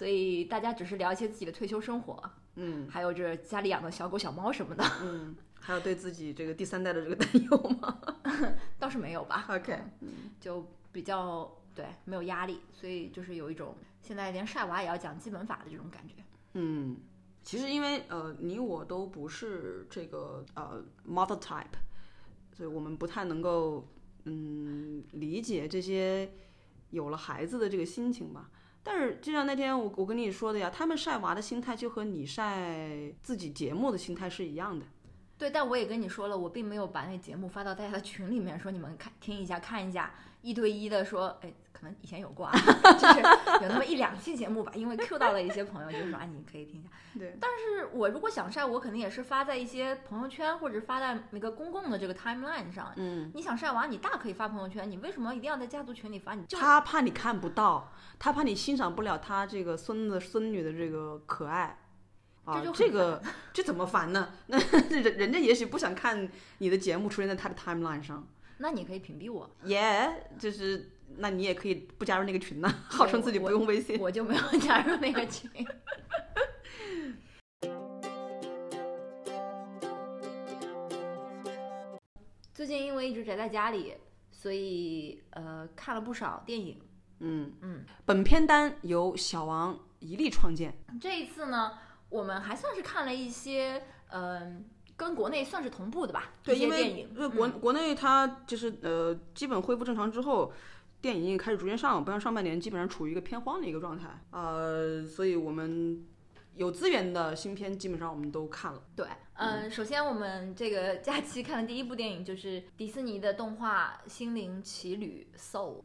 所以大家只是聊一些自己的退休生活，嗯还有这家里养的小狗小猫什么的，嗯，还有对自己这个第三代的这个担忧吗 [laughs] 倒是没有吧？[laughs] OK，就比较对没有压力，所以就是有一种现在连晒娃也要讲基本法的这种感觉。嗯，其实因为呃，你我都不是这个呃 mother type，所以我们不太能够嗯理解这些有了孩子的这个心情吧。但是就像那天我我跟你说的呀，他们晒娃的心态就和你晒自己节目的心态是一样的。对，但我也跟你说了，我并没有把那节目发到大家的群里面，说你们看听一下看一下，一对一的说，哎，可能以前有过啊，[laughs] 就是有那么一两期节目吧，因为 Q 到了一些朋友，就说啊，你可以听一下。对，但是我如果想晒，我肯定也是发在一些朋友圈或者发在那个公共的这个 timeline 上。嗯，你想晒娃，你大可以发朋友圈，你为什么一定要在家族群里发？你就他怕你看不到，他怕你欣赏不了他这个孙子孙女的这个可爱。啊，这就这个这怎么烦呢？那人人家也许不想看你的节目出现在他的 timeline 上，那你可以屏蔽我，耶、就是那你也可以不加入那个群呢，号称自己不用微信。我就没有加入那个群。[laughs] 最近因为一直宅在家里，所以呃看了不少电影。嗯嗯，本片单由小王一力创建。这一次呢，我们还算是看了一些嗯、跟国内算是同步的吧，对，一因为些电影。呃国、国内它就是呃基本恢复正常之后，电影也开始逐渐上，不像上半年基本上处于一个偏荒的一个状态。呃，所以我们有资源的新片基本上我们都看了。对，嗯，首先我们这个 [laughs] 假期看的第一部电影就是迪士尼的动画《心灵奇旅》Soul。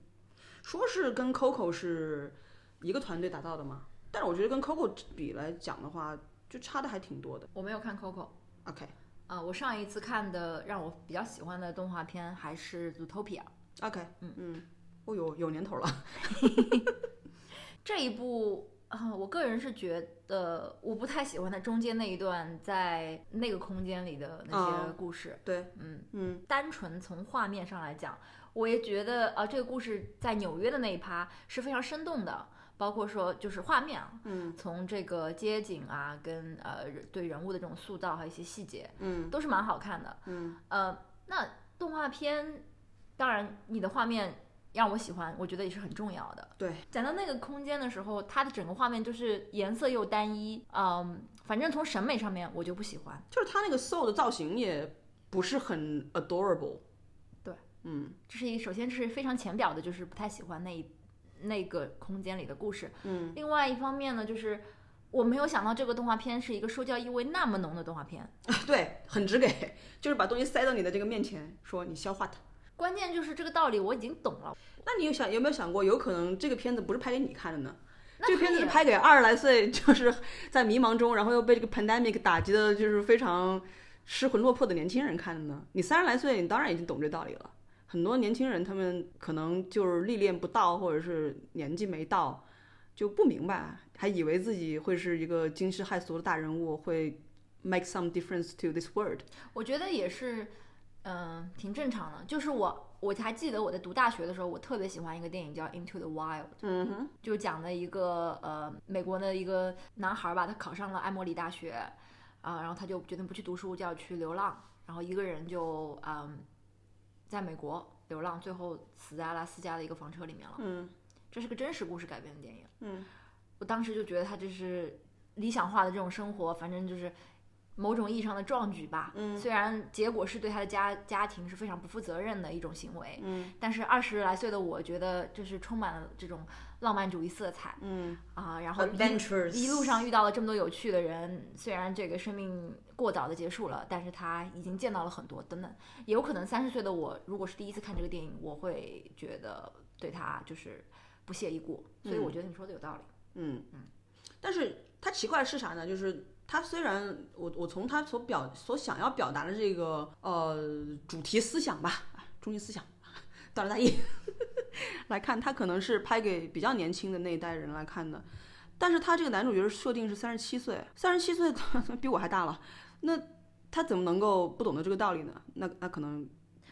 说是跟 Coco 是一个团队打造的嘛，但是我觉得跟 Coco 比来讲的话，就差的还挺多的。我没有看 Coco。OK 啊、我上一次看的让我比较喜欢的动画片还是《Zootopia》OK，嗯嗯，哦有有年头了。[laughs] 这一部。啊、我个人是觉得我不太喜欢它中间那一段在那个空间里的那些嗯故事。对，嗯，嗯单纯从画面上来讲，我也觉得啊、这个故事在纽约的那一趴是非常生动的，包括说就是画面啊，嗯从这个街景啊，跟呃人对人物的这种塑造，还有一些细节，嗯都是蛮好看的。嗯呃，那动画片，当然你的画面让我喜欢，我觉得也是很重要的。对，讲到那个空间的时候，它的整个画面就是颜色又单一，嗯，反正从审美上面我就不喜欢。就是它那个 Soul 的造型也不是很 adorable。对，嗯这是一首先是非常浅表的，就是不太喜欢那一那个空间里的故事。嗯另外一方面呢，就是我没有想到这个动画片是一个说教意味那么浓的动画片。[laughs] 对，很直给，就是把东西塞到你的这个面前，说你消化它。关键就是这个道理我已经懂了，那你有想有没有想过，有可能这个片子不是拍给你看的呢？这个片子是拍给二十来岁，就是在迷茫中，然后又被这个 pandemic 打击的，就是非常失魂落魄的年轻人看的呢。你三十来岁，你当然已经懂这道理了。很多年轻人他们可能就是历练不到，或者是年纪没到，就不明白，还以为自己会是一个惊世骇俗的大人物，会 make some difference to this world。我觉得也是，嗯、挺正常的。就是我我还记得我在读大学的时候，我特别喜欢一个电影叫《Into the Wild》，嗯哼，就讲的一个呃美国的一个男孩吧，他考上了艾默里大学，啊、然后他就决定不去读书，就要去流浪，然后一个人就嗯、在美国流浪，最后死在阿拉斯加的一个房车里面了。嗯这是个真实故事改编的电影。嗯，我当时就觉得他这是理想化的这种生活，反正就是某种意义上的壮举吧。嗯虽然结果是对他的家家庭是非常不负责任的一种行为，嗯但是二十来岁的我觉得就是充满了这种浪漫主义色彩嗯啊。然后一路上遇到了这么多有趣的人，虽然这个生命过早的结束了，但是他已经见到了很多等等。也有可能三十岁的我，如果是第一次看这个电影，我会觉得对他就是不屑一顾。所以我觉得你说的有道理。嗯嗯，但是他奇怪的是啥呢？就是他虽然我我从他所表所想要表达的这个呃主题思想吧，啊中心思想，大仁大义来看，他可能是拍给比较年轻的那一代人来看的。但是他这个男主角设定是三十七岁，三十七岁 [laughs] 比我还大了，那他怎么能够不懂得这个道理呢？那那可能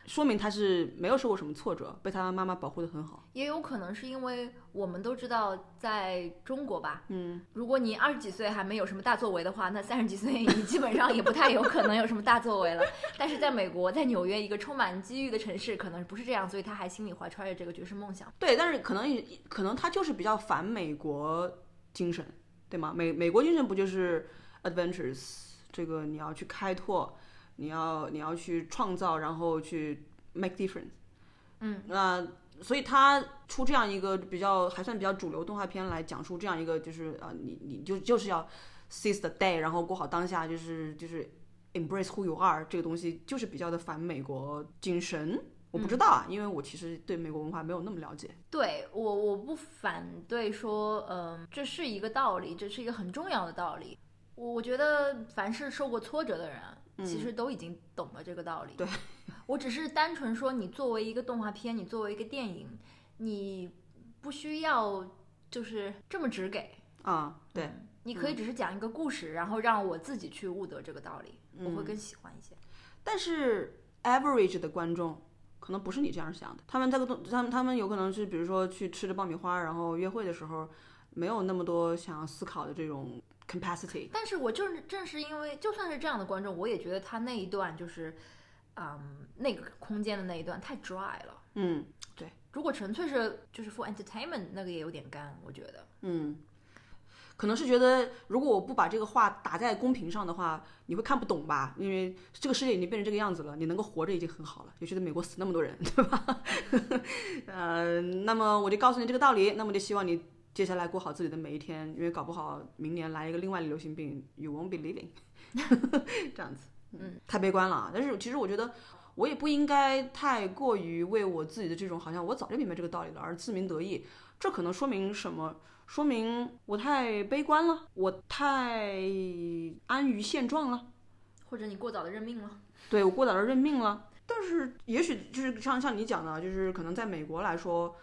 说明他是没有受过什么挫折，被他妈妈保护的很好。也有可能是因为我们都知道，在中国吧，嗯，如果你二十几岁还没有什么大作为的话，那三十几岁你基本上也不太有可能有什么大作为了。但是在美国，在纽约一个充满机遇的城市，可能不是这样，所以他还心里怀揣着这个爵士梦想。对，但是可能也可能他就是比较反美国精神，对吗？美美国精神不就是 adventures，这个你要去开拓，你要你要去创造，然后去 make difference。嗯，那所以他出这样一个比较还算比较主流动画片来讲述这样一个就是呃你你就就是要 seize the day，然后过好当下，就是就是 embrace who you are 这个东西就是比较的反美国精神。我不知道啊，因为我其实对美国文化没有那么了解。对我我不反对说，嗯、这是一个道理，这是一个很重要的道理。我我觉得凡是受过挫折的人，其实都已经懂了这个道理。对，我只是单纯说，你作为一个动画片，你作为一个电影，你不需要就是这么直给。啊、对，你可以只是讲一个故事，然后让我自己去悟得这个道理，我会更喜欢一些。但是 average 的观众可能不是你这样想的，他们这个东，他们他们有可能是比如说去吃着爆米花，然后约会的时候没有那么多想要思考的这种 capacity。但是我就是正是因为，就算是这样的观众，我也觉得他那一段就是，嗯，那个空间的那一段太 dry 了。嗯对如果纯粹是就是 for entertainment，那个也有点干，我觉得。嗯，可能是觉得如果我不把这个话打在公屏上的话，你会看不懂吧？因为这个世界已经变成这个样子了，你能够活着已经很好了。尤其在美国死那么多人，对吧？[laughs] 呃，那么我就告诉你这个道理，那么就希望你接下来过好自己的每一天，因为搞不好明年来一个另外的流行病，you won't be living，这样子，嗯，太悲观了啊。但是其实我觉得。我也不应该太过于为我自己的这种好像我早就明白这个道理了而自鸣得意，这可能说明什么？说明我太悲观了，我太安于现状了，或者你过早的认命了。对我过早的认命了。但是也许就是像像你讲的，就是可能在美国来说，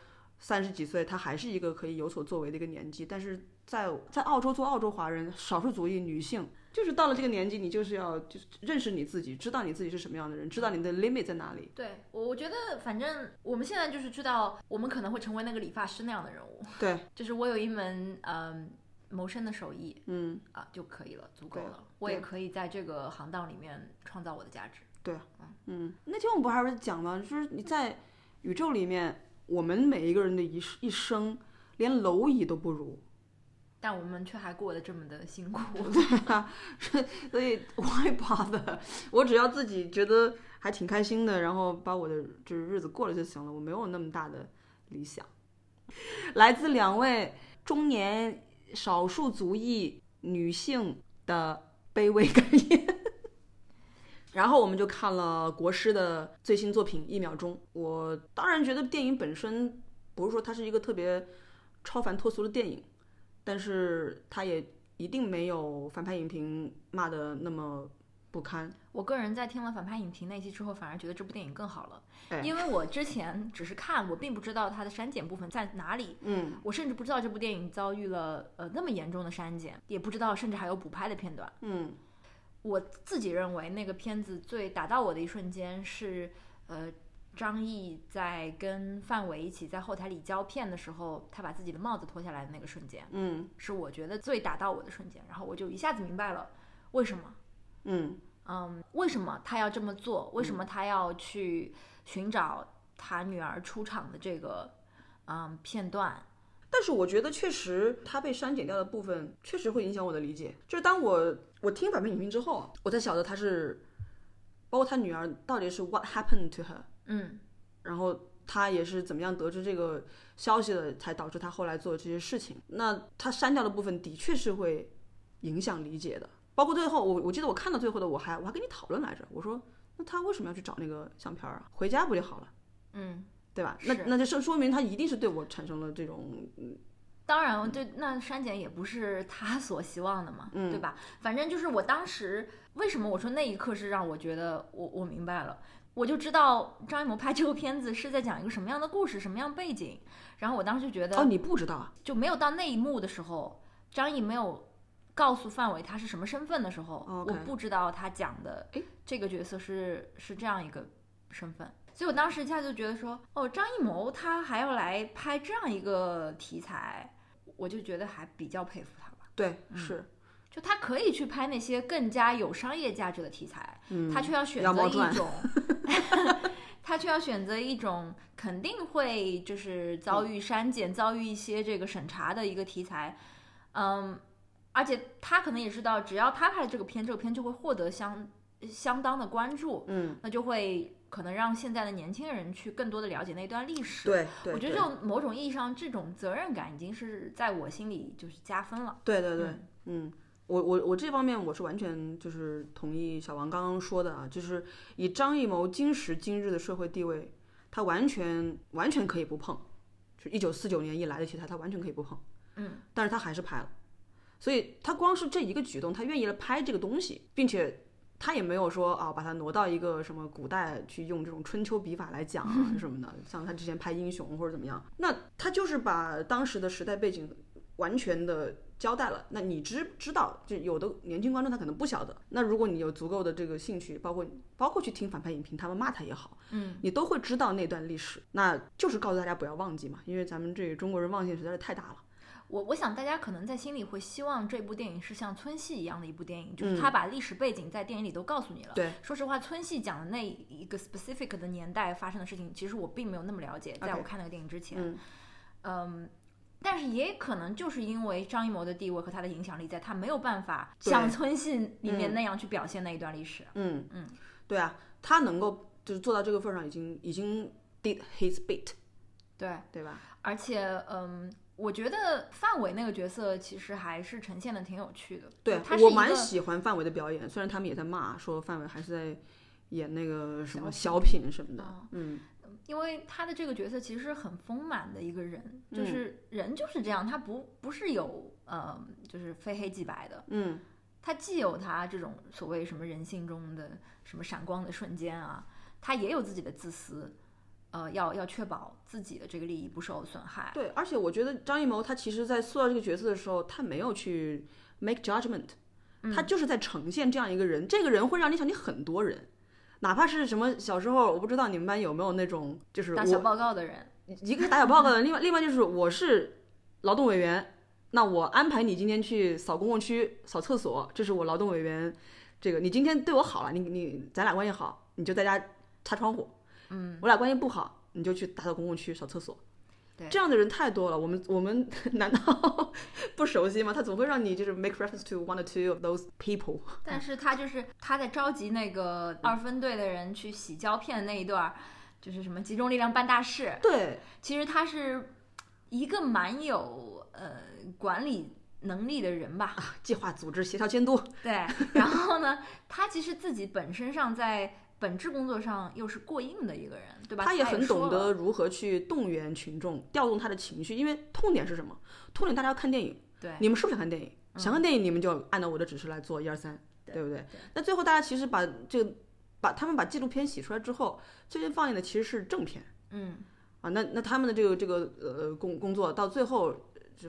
三十几岁他还是一个可以有所作为的一个年纪，但是在在澳洲做澳洲华人，少数族裔女性。就是到了这个年纪，你就是要就是认识你自己，知道你自己是什么样的人，知道你的 limit 在哪里。对我，我觉得反正我们现在就是知道，我们可能会成为那个理发师那样的人物。对，[laughs] 就是我有一门嗯谋生的手艺嗯，啊就可以了，足够了。我也可以在这个行当里面创造我的价值。对嗯，那天我们不还是讲吗？就是你在宇宙里面，我们每一个人的一一生，连蝼蚁都不如。但我们却还过得这么的辛苦。对 [laughs] 啊所以 why bother？我只要自己觉得还挺开心的，然后把我的就是日子过了就行了。我没有那么大的理想。来自两位中年少数族裔女性的卑微感言。然后我们就看了国师的最新作品《一秒钟》。我当然觉得电影本身不是说它是一个特别超凡脱俗的电影，但是它也一定没有反派影评骂的那么不堪。我个人在听了反派影评那期之后，反而觉得这部电影更好了，哎因为我之前只是看，我并不知道它的删减部分在哪里。嗯我甚至不知道这部电影遭遇了呃那么严重的删减，也不知道甚至还有补拍的片段。嗯我自己认为那个片子最打到我的一瞬间是，呃，张译在跟范伟一起在后台里胶片的时候，他把自己的帽子脱下来的那个瞬间，嗯是我觉得最打到我的瞬间。然后我就一下子明白了为什么，嗯嗯，为什么他要这么做？为什么他要去寻找他女儿出场的这个嗯片段？但是我觉得确实他被删减掉的部分确实会影响我的理解。就是当我我听反派影评之后，我才晓得他是，包括他女儿到底是 what happened to her，嗯然后他也是怎么样得知这个消息的，才导致他后来做这些事情。那他删掉的部分的确是会影响理解的。包括最后，我我记得我看到最后的，我还我还跟你讨论来着，我说那他为什么要去找那个相片儿啊？回家不就好了，嗯，对吧？那那就说说明他一定是对我产生了这种当然，对，那删减也不是他所希望的嘛，嗯对吧？反正就是我当时为什么我说那一刻是让我觉得我我明白了，我就知道张艺谋拍这部片子是在讲一个什么样的故事，什么样背景。然后我当时就觉得哦，你不知道啊？就没有到那一幕的时候，张译没有告诉范伟他是什么身份的时候，我不知道他讲的诶这个角色是是这样一个身份，所以我当时一下就觉得说，哦，张艺谋他还要来拍这样一个题材，我就觉得还比较佩服他吧。对，是，就他可以去拍那些更加有商业价值的题材，嗯，他却要选择一种，[laughs] [laughs] 他却要选择一种肯定会就是遭遇删减、遭遇一些这个审查的一个题材，嗯，而且他可能也知道，只要他拍了这个片，这个片就会获得相相当的关注，嗯，那就会可能让现在的年轻人去更多的了解那段历史。对对，我觉得对这种某种意义上，这种责任感已经是在我心里就是加分了。对对对，嗯，我我我这方面我是完全就是同意小王刚刚说的啊，就是以张艺谋今时今日的社会地位，他完全完全可以不碰，就一九四九年以来的题材，他完全可以不碰，嗯，但是他还是拍了，所以他光是这一个举动，他愿意来拍这个东西，并且。他也没有说啊，把它挪到一个什么古代去用这种春秋笔法来讲啊 [laughs] 什么的，像他之前拍英雄或者怎么样，那他就是把当时的时代背景完全的交代了。那你知知道，就有的年轻观众他可能不晓得。那如果你有足够的这个兴趣，包括包括去听反派影评，他们骂他也好，嗯，你都会知道那段历史。那就是告诉大家不要忘记嘛，因为咱们这中国人忘性实在是太大了。我我想大家可能在心里会希望这部电影是像村戏一样的一部电影，就是嗯他把历史背景在电影里都告诉你了。对，说实话，村戏讲的那一个 specific 的年代发生的事情，其实我并没有那么了解，在我看那个电影之前。嗯嗯，但是也可能就是因为张艺谋的地位和他的影响力，在他没有办法像村戏里面嗯那样去表现那一段历史。嗯嗯，对啊，他能够就是做到这个份儿上，已经已经 did his bit，对，对吧？而且嗯。我觉得范伟那个角色其实还是呈现的挺有趣的，对他是我蛮喜欢范伟的表演，虽然他们也在骂说范伟还是在演那个什么小品什么的啊，嗯。因为他的这个角色其实很丰满的一个人，嗯就是人就是这样，他不不是有呃，就是非黑即白的，嗯。他既有他这种所谓什么人性中的什么闪光的瞬间啊，他也有自己的自私，呃，要要确保自己的这个利益不受损害。对，而且我觉得张艺谋他其实在塑造这个角色的时候，他没有去 make judgment，他嗯就是在呈现这样一个人，这个人会让你想起很多人。哪怕是什么小时候，我不知道你们班有没有那种，就是打小报告的人，一个是打小报告的，另外另外就是我是劳动委员，那我安排你今天去扫公共区、扫厕所，这是我劳动委员。这个你今天对我好了，你你咱俩关系好，你就在家擦窗户。嗯，我俩关系不好，你就去打扫公共区、扫厕所。对这样的人太多了，我们我们 [laughs] 难道 [laughs] 不熟悉吗？他总会让你就是 make reference to one or two of those people。[laughs] 但是他就是他在召集那个二分队的人去洗胶片的那一段儿，就是什么集中力量办大事，对，其实他是一个蛮有呃管理能力的人吧，计划、组织、协调、监督。对。然后呢，他其实自己本身上在本质工作上又是过硬的一个人，对吧？他也很懂得如何去动员群众，调动他的情绪。因为痛点是什么？痛点大家要看电影，对你们是不是想看电影？想看电影，你们就按照我的指示来做，一二三，对不对？那最后大家其实把这个，把他们把纪录片洗出来之后，最近放映的其实是正片。嗯啊，那那他们的这个这个呃工工作到最后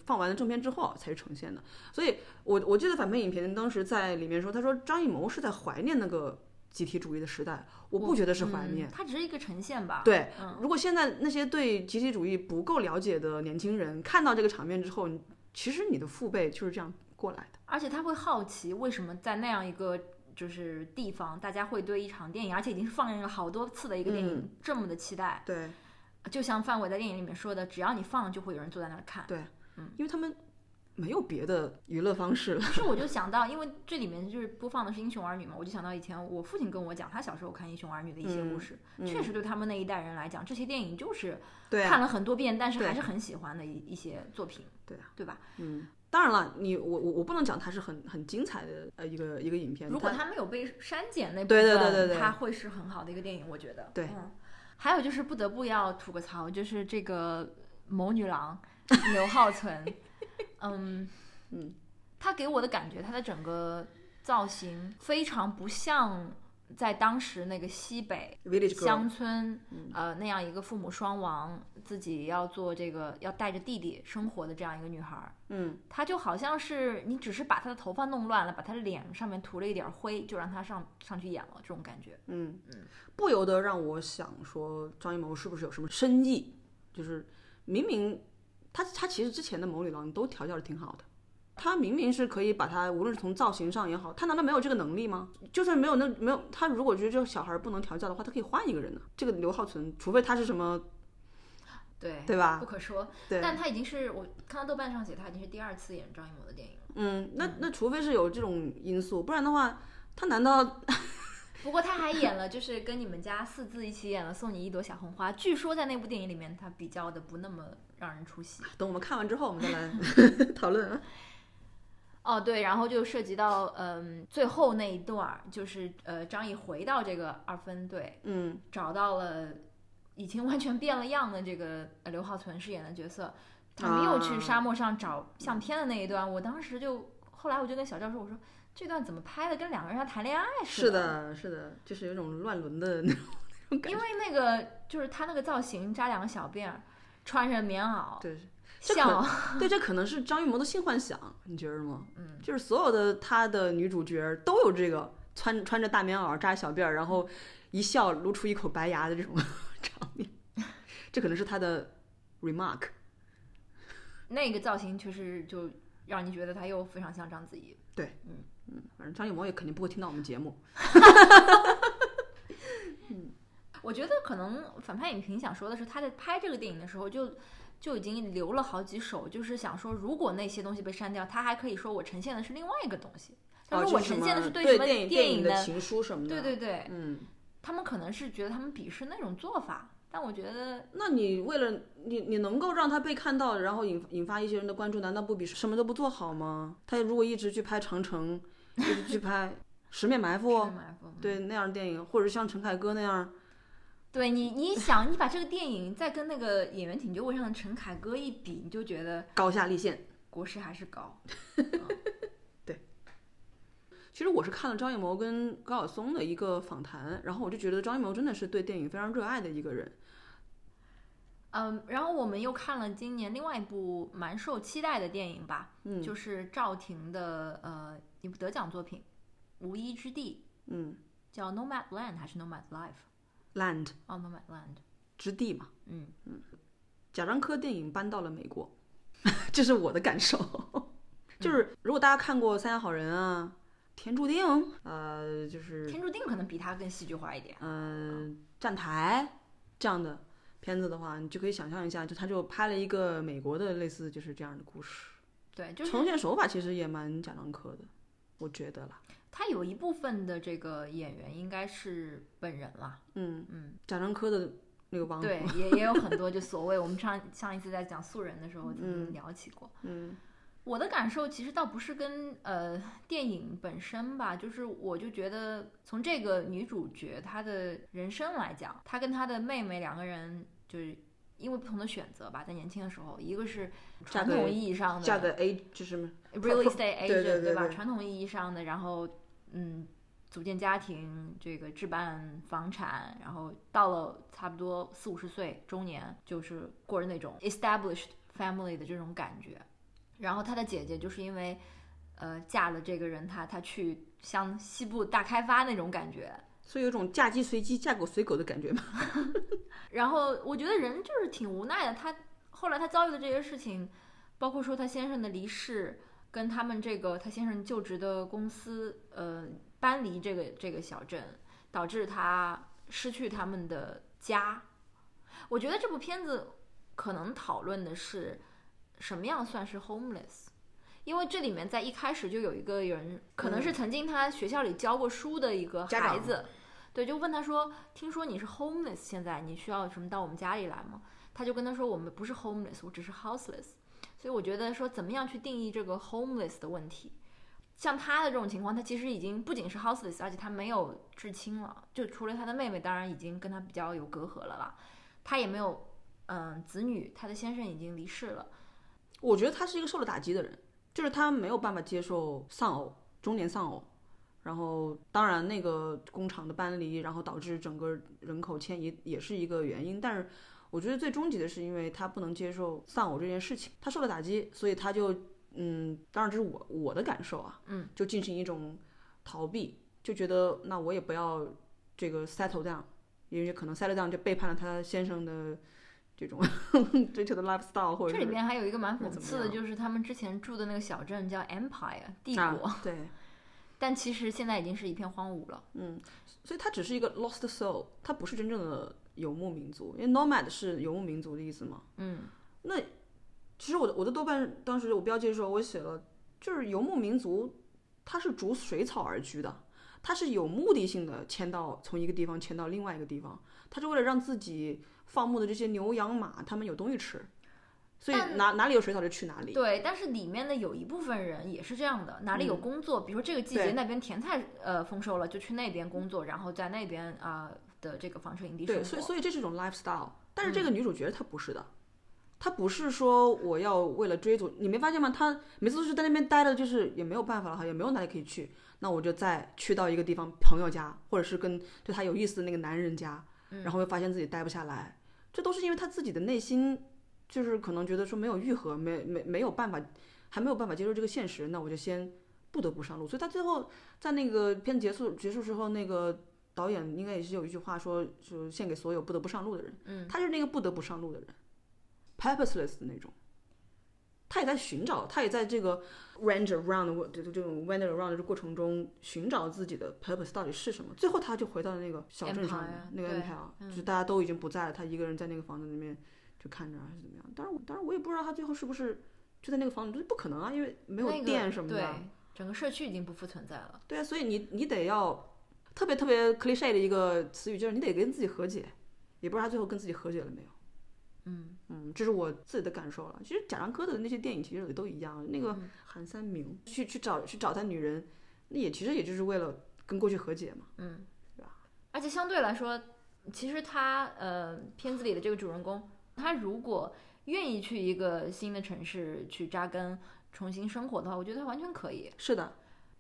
放完了正片之后才是呈现的，所以我我记得反派影评当时在里面说，他说张艺谋是在怀念那个集体主义的时代，我不觉得是怀念。嗯，他只是一个呈现吧。对，嗯如果现在那些对集体主义不够了解的年轻人看到这个场面之后，其实你的父辈就是这样过来的。而且他会好奇为什么在那样一个就是地方，大家会对一场电影，而且已经是放映了好多次的一个电影、嗯这么的期待。对就像范伟在电影里面说的，只要你放，就会有人坐在那儿看。对，嗯因为他们没有别的娱乐方式了。于是我就想到，因为这里面就是播放的是《英雄儿女》嘛，我就想到以前我父亲跟我讲他小时候看《英雄儿女》的一些故事，嗯确实对他们那一代人来讲，这些电影就是看了很多遍，但是还是很喜欢的一一些作品，对啊，对吧？嗯，当然了，你我我我不能讲它是很很精彩的呃一个一个影片。如果它它没有被删减那部分，对对对对它会是很好的一个电影，我觉得。对嗯，还有就是不得不要吐个槽，就是这个某女郎 [laughs] 刘浩存，[laughs] 嗯嗯，她给我的感觉，他的整个造型非常不像在当时那个西北乡村，呃，那样一个父母双亡，自己要做这个要带着弟弟生活的这样一个女孩儿。嗯，她就好像是你只是把她的头发弄乱了，把她的脸上面涂了一点灰，就让她上上去演了，这种感觉。嗯嗯，不由得让我想说，张艺谋是不是有什么深意？就是明明他他其实之前的《谋女郎》都调教的挺好的，他明明是可以把他无论是从造型上也好，他难道没有这个能力吗？就算没有那没有，他如果觉得这个小孩不能调教的话，他可以换一个人呢。这个刘浩存，除非他是什么，对，对吧不？可说。对，但他已经是我看到豆瓣上写，他已经是第二次演张艺谋的电影了。嗯，那那除非是有这种因素，不然的话，他难道 [laughs] 不过他还演了，就是跟你们家四字一起演了《送你一朵小红花》，据说在那部电影里面他比较的不那么让人出戏。等我们看完之后，我们再来 [laughs] 讨论啊。哦，对，然后就涉及到嗯最后那一段儿，就是呃张译回到这个二分队，嗯，找到了已经完全变了样的这个呃刘浩存饰演的角色，他们又去啊沙漠上找相片的那一段，我当时就后来我就跟小赵说，我说这段怎么拍的跟两个人要谈恋爱似的是的，是的，就是有种乱伦的那种那种感觉。因为那个就是他那个造型，扎两个小辫儿，穿着棉袄，对，这像可对，这可能是张艺谋的性幻想，你觉得吗？嗯，就是所有的他的女主角都有这个穿穿着大棉袄、扎小辫儿，然后一笑露出一口白牙的这种 [laughs] 场面，这可能是他的 remark。[laughs] 那个造型确实就让你觉得他又非常像章子怡。对，嗯嗯反正张艺谋也肯定不会听到我们节目。[laughs] 我觉得可能反派影评想说的是，他在拍这个电影的时候就就已经留了好几手，就是想说，如果那些东西被删掉，他还可以说我呈现的是另外一个东西。他哦，说我呈现的是对什么电影电的，情书什么的。对对对，嗯，他们可能是觉得他们鄙视那种做法，但我觉得那你为了你你能够让他被看到，然后引引发一些人的关注，难道不比什么都不做好吗？他如果一直去拍长城，一直去拍十面埋伏，埋伏。对那样的电影，或者像陈凯歌那样，对你，你想，你把这个电影再跟那个演员挺就位上的陈凯歌一比，你就觉得高下立现。国师还是高。[laughs] 对其实我是看了张艺谋跟高晓松的一个访谈，然后我就觉得张艺谋真的是对电影非常热爱的一个人。嗯，然后我们又看了今年另外一部蛮受期待的电影吧，嗯就是赵婷的呃一部得奖作品《无依之地嗯》，叫《Nomad Land》还是《Nomad Life》？，Land 哦，《Nomad Land》。之地嘛，嗯嗯，贾樟柯电影搬到了美国，[laughs] 这是我的感受。就是如果大家看过《三峡好人》啊，《天注定》，呃，就是天注定可能比他更戏剧化一点。嗯，站台这样的片子的话，你就可以想象一下，就他就拍了一个美国的类似就是这样的故事，对，就是呈现手法其实也蛮贾樟柯的，我觉得啦。他有一部分的这个演员应该是本人了。嗯，嗯，贾樟柯的那个王对，也也有很多就所谓我们上上一次在讲素人的时候曾经聊起过。嗯我的感受其实倒不是跟呃电影本身吧，就是我就觉得从这个女主角她的人生来讲，她跟她的妹妹两个人就是因为不同的选择吧，在年轻的时候，一个是传统意义上的嫁给 A 就是 real estate agent 对吧？对传统意义上的，然后嗯，组建家庭，这个置办房产，然后到了差不多四五十岁中年，就是过着那种 established family 的这种感觉。然后她的姐姐就是因为呃嫁了这个人，他他去像西部大开发那种感觉。所以有种嫁鸡随鸡，嫁狗随狗的感觉嘛。[laughs] 然后我觉得人就是挺无奈的，他后来他遭遇的这些事情，包括说他先生的离世，跟他们这个他先生就职的公司，呃，搬离这个这个小镇，导致他失去他们的家。我觉得这部片子可能讨论的是什么样算是 homeless。因为这里面在一开始就有一个人，可能是曾经他学校里教过书的一个孩子，对，就问他说：“听说你是 homeless，现在你需要什么到我们家里来吗？”他就跟他说：“我们不是 homeless，我只是 houseless。”所以我觉得说，怎么样去定义这个 homeless 的问题？像他的这种情况，他其实已经不仅是 houseless，而且他没有至亲了，就除了他的妹妹，当然已经跟他比较有隔阂了啦。他也没有嗯子女，他的先生已经离世了。我觉得他是一个受了打击的人，就是他没有办法接受丧偶，中年丧偶。然后，当然，那个工厂的搬离，然后导致整个人口迁移也是一个原因。但是，我觉得最终极的是因为他不能接受丧偶这件事情，他受了打击，所以他就，嗯，当然这是我我的感受啊，嗯，就进行一种逃避，就觉得那我也不要这个 settle down，因为可能 settle down 就背叛了他先生的这种 [laughs] 追求的 lifestyle，或者这里面还有一个蛮讽刺的，就是他们之前住的那个小镇叫 Empire 帝国，啊、对。[laughs] 但其实现在已经是一片荒芜了。嗯所以它只是一个 lost soul，它不是真正的游牧民族，因为 nomad 是游牧民族的意思嘛。嗯，那其实我的我的豆瓣当时我标记的时候，我写了，就是游牧民族，它是逐水草而居的，他是有目的性的迁到从一个地方迁到另外一个地方，他是为了让自己放牧的这些牛羊马他们有东西吃，所以哪哪里有水草就去哪里。对，但是里面的有一部分人也是这样的，哪里有工作，比如说这个季节那边甜菜呃丰收了，就去那边工作，然后在那边啊、的这个房车营地生对，所以所以这是一种 lifestyle，但是嗯这个女主角她不是的，她不是说我要为了追逐，你没发现吗？她每次都是在那边待的，就是也没有办法了哈，也没有哪里可以去，那我就再去到一个地方朋友家，或者是跟对她有意思的那个男人家，嗯然后又发现自己待不下来，这都是因为她自己的内心就是可能觉得说没有愈合，没没没有办法，还没有办法接受这个现实，那我就先不得不上路，所以她最后在那个片子结束结束之后，那个。导演应该也是有一句话说，就献给所有不得不上路的人。嗯，他就是那个不得不上路的人，purposeless 的那种。他也在寻找，他也在这个 range around 这这种 wander around 的这过程中寻找自己的 purpose 到底是什么。最后他就回到了那个小镇上面，那个对 empire，就是大家都已经不在了，他一个人在那个房子里面就看着还是怎么样。当然，当然我也不知道他最后是不是就在那个房子，这不可能啊，因为没有电什么的。对，整个社区已经不复存在了。对啊，所以你你得要特别特别 cliche 的一个词语，就是你得跟自己和解。也不知道他最后跟自己和解了没有。嗯嗯，这是我自己的感受了。其实贾樟柯的那些电影其实也都一样。那个嗯韩三明去去找去找他女人，那也其实也就是为了跟过去和解嘛。嗯，对吧？而且相对来说，其实他呃片子里的这个主人公，他如果愿意去一个新的城市去扎根、重新生活的话，我觉得他完全可以。是的。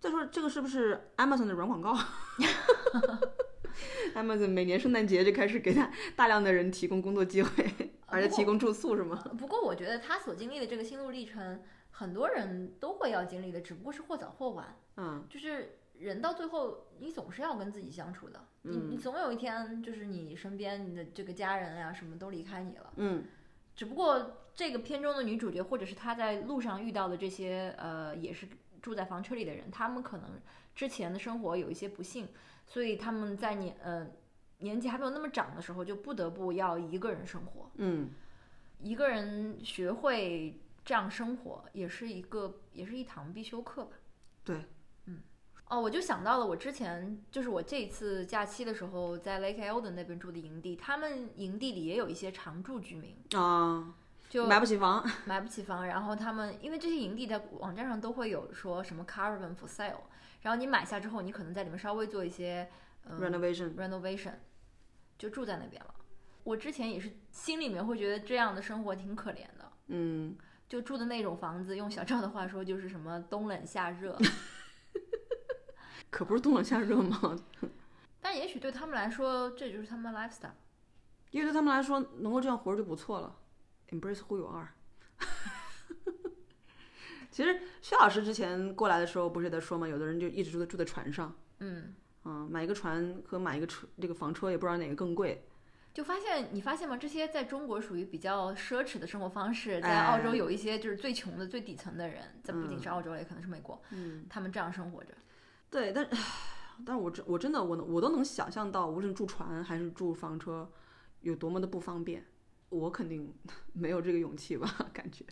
再说这个是不是 Amazon 的软广告？[laughs] Amazon 每年圣诞节就开始给他大量的人提供工作机会，[laughs] 而且提供住宿是吗？不过我觉得他所经历的这个心路历程，很多人都会要经历的，只不过是或早或晚。嗯，就是人到最后，你总是要跟自己相处的。你嗯你总有一天，就是你身边你的这个家人呀、什么都离开你了。嗯，只不过这个片中的女主角，或者是她在路上遇到的这些呃，也是住在房车里的人，他们可能之前的生活有一些不幸，所以他们在年呃年纪还没有那么长的时候，就不得不要一个人生活。嗯，一个人学会这样生活，也是一个也是一堂必修课吧。对，嗯，哦，我就想到了我之前就是我这一次假期的时候在 Lake Eldon 那边住的营地，他们营地里也有一些常住居民，啊，就买不起房，[laughs] 买不起房，然后他们因为这些营地在网站上都会有说什么 caravan for sale，然后你买下之后，你可能在里面稍微做一些嗯 renovation，renovation，就住在那边了。我之前也是心里面会觉得这样的生活挺可怜的，嗯，就住的那种房子，用小赵的话说就是什么冬冷夏热，[laughs] 可不是冬冷夏热吗？[laughs] 但也许对他们来说这就是他们的 lifestyle。因为对他们来说，能够这样活着就不错了。Embrace who you are。[laughs] 其实薛老师之前过来的时候，不是也在说嘛，有的人就一直住在住在船上，嗯，嗯，买一个船和买一个车，这个房车也不知道哪个更贵。就发现你发现吗？这些在中国属于比较奢侈的生活方式，在哎澳洲有一些就是最穷的、最底层的人，在不仅是澳洲，也可能是美国，嗯，他们这样生活着。对，但但我真我真的我能我都能想象到，无论住船还是住房车，有多么的不方便。我肯定 [laughs] 没有这个勇气吧，感觉。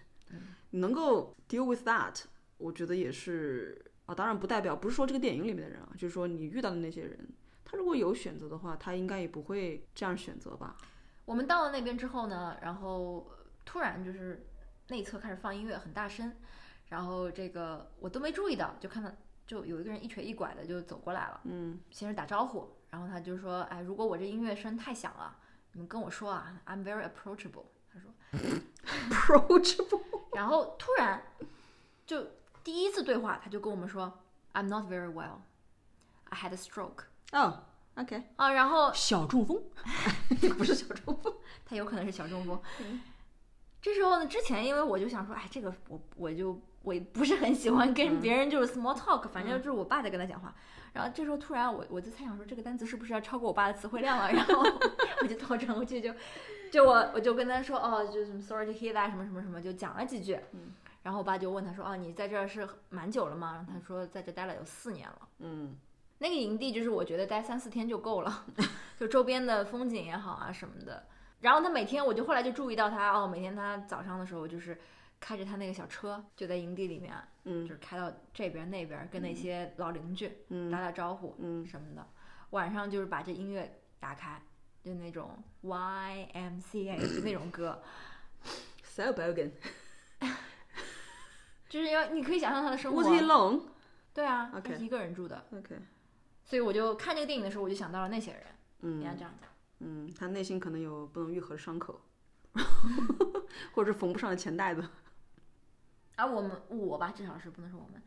能够 deal with that，我觉得也是啊，当然不代表不是说这个电影里面的人啊，就是说你遇到的那些人，他如果有选择的话，他应该也不会这样选择吧。我们到了那边之后呢，然后呃突然就是内侧开始放音乐，很大声，然后这个我都没注意到，就看到就有一个人一瘸一拐的就走过来了，嗯，先是打招呼，然后他就说，哎，如果我这音乐声太响了，你们跟我说啊，I'm very approachable。他说，[laughs] approachable，然后突然就第一次对话，他就跟我们说，I'm not very well, I had a stroke。哦，OK，啊，然后小中风，[laughs] 不是小中风，他有可能是小中风。这时候呢，之前因为我就想说，哎，这个我我就我不是很喜欢跟别人就是 small talk，、反正就是我爸在跟他讲话。然后这时候突然我我就猜想说，这个单词是不是要超过我爸的词汇量了？然后 [laughs] 我就倒转过去就就我我就跟他说，哦，就什么 sorry to hear that 什么什么什么，就讲了几句。然后我爸就问他说，哦，你在这儿是蛮久了吗？然后他说在这待了有四年了。嗯那个营地就是我觉得待三四天就够了，[laughs] 就周边的风景也好啊什么的。然后他每天，我就后来就注意到他哦，每天他早上的时候就是开着他那个小车，就在营地里面，嗯就是开到这边那边，跟那些老邻居嗯打打招呼嗯什么的。晚上就是把这音乐打开，就那种 YMCA 就那种歌，，So bogan。就是要你可以想象他的生活 Was。he alone? 对啊，他 OK 是一个人住的，OK。所以我就看这个电影的时候，我就想到了那些人。嗯你要嗯这样讲，嗯，他内心可能有不能愈合的伤口，[laughs] 或者是缝不上的钱袋子。而我们我吧，至少是不能说我们。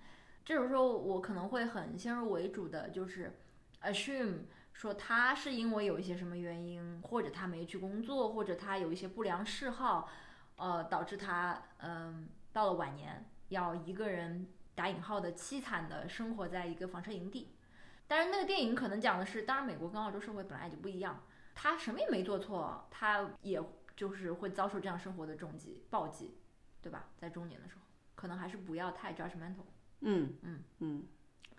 这种时候，我可能会很先入为主的，就是 assume 说他是因为有一些什么原因，或者他没去工作，或者他有一些不良嗜好，呃，导致他嗯、到了晚年要一个人打引号的凄惨的生活在一个房车营地。但是那个电影可能讲的是，当然美国跟澳洲社会本来就不一样，他什么也没做错，他也就是会遭受这样生活的重击暴击，对吧？在中年的时候。可能还是不要太 judgmental。嗯嗯嗯，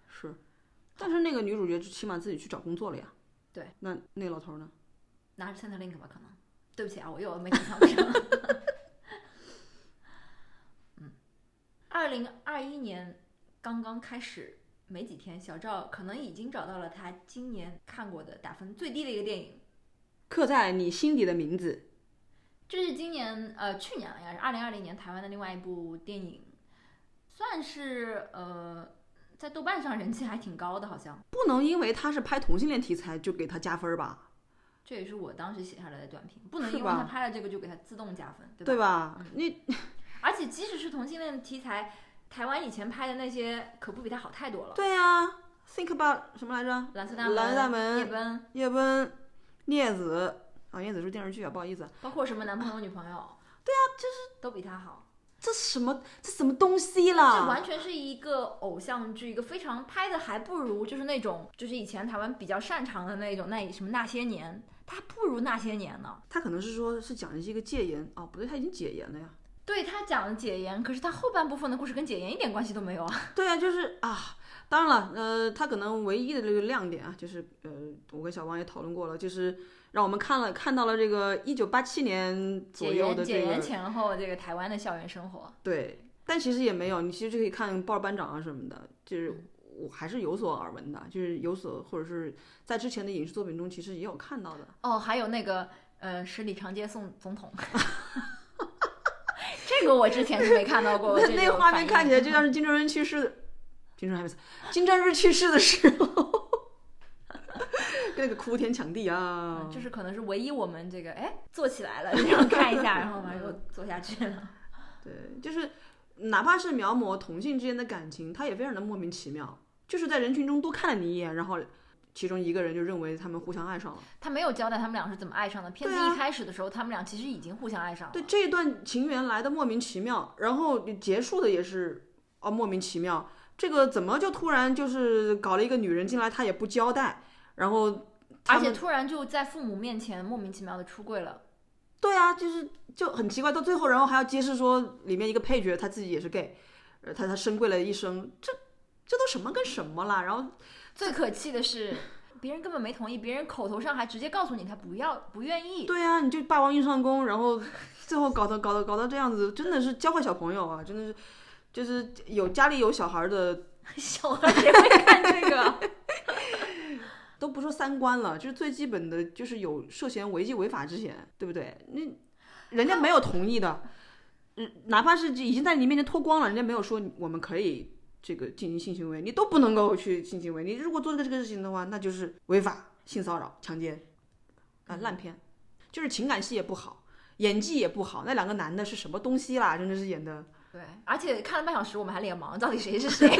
是。但是那个女主角就起码自己去找工作了呀。对。那那老头呢？拿着 Centerlink 吧，可能。对不起啊，我又没赶上不上。[laughs] 嗯，二零二一年刚刚开始没几天，小赵可能已经找到了他今年看过的打分最低的一个电影。刻在你心底的名字。这是今年呃去年了，呀是二零二零年台湾的另外一部电影，算是呃在豆瓣上人气还挺高的，好像。不能因为他是拍同性恋题材就给他加分吧？这也是我当时写下来的短评，不能因为他拍了这个就给他自动加分，对吧？对吧？你 [laughs] 而且即使是同性恋题材，台湾以前拍的那些可不比他好太多了。对呀、t h i n k about 什么来着？蓝色大门、蓝色大门夜奔，夜奔、镊子啊，镊子是电视剧啊，不好意思。包括什么男朋友、女朋友，对啊，就是都比他好。这什么这什么东西这？完全是一个偶像剧，一个非常拍的还不如就是那种就是以前台湾比较擅长的那种那什么那些年，它还不如那些年呢。他可能是说是讲的是一个戒严哦，不对，他已经解严了呀。对他讲的解严，可是他后半部分的故事跟解严一点关系都没有啊。[laughs] 对啊，就是啊，当然了，呃，他可能唯一的这个亮点啊，就是呃，我跟小王也讨论过了，就是让我们看了看到了这个一九八七年左右的这解严个前后这个台湾的校园生活，对，但其实也没有，你其实就可以看报班长啊什么的，就是我还是有所耳闻的，就是有所或者是在之前的影视作品中其实也有看到的。哦，还有那个呃，十里长街送总统，[laughs] 这个我之前是没看到过。那这那画面看起来就像是金正恩去世，金正恩还没死，金正日去世的时候，那个哭天抢地啊嗯，就是可能是唯一我们这个哎坐起来了，然后看一下，然后完又坐下去了。[laughs] 对，就是哪怕是描摹同性之间的感情，他也非常的莫名其妙，就是在人群中多看了你一眼，然后其中一个人就认为他们互相爱上了。他没有交代他们俩是怎么爱上的。片子一开始的时候，他们俩其实已经互相爱上了。对这一段情缘来的莫名其妙，然后结束的也是哦莫名其妙。这个怎么就突然就是搞了一个女人进来，他也不交代，然后而且突然就在父母面前莫名其妙的出柜了。对啊，就是就很奇怪，到最后然后还要揭示说里面一个配角他自己也是 gay，呃他他深跪了一生，这这都什么跟什么啦？然后最可气的是，别人根本没同意，别人口头上还直接告诉你他不要不愿意。对啊，你就霸王硬上弓，然后最后搞得搞得搞到这样子，真的是教坏小朋友啊！真的是，就是有家里有小孩的，[laughs] 小孩也会看这个？都不说三观了，就是最基本的就是有涉嫌违纪违法之嫌，对不对？那人家没有同意的，哪怕是已经在你面前脱光了，人家没有说我们可以这个进行性行为，你都不能够去性行为。你如果做这个这个事情的话，那就是违法、性骚扰、强奸啊，烂片，就是情感戏也不好，演技也不好，那两个男的是什么东西啦？真的是演的。对，而且看了半小时，我们还脸盲，到底谁是谁？[laughs]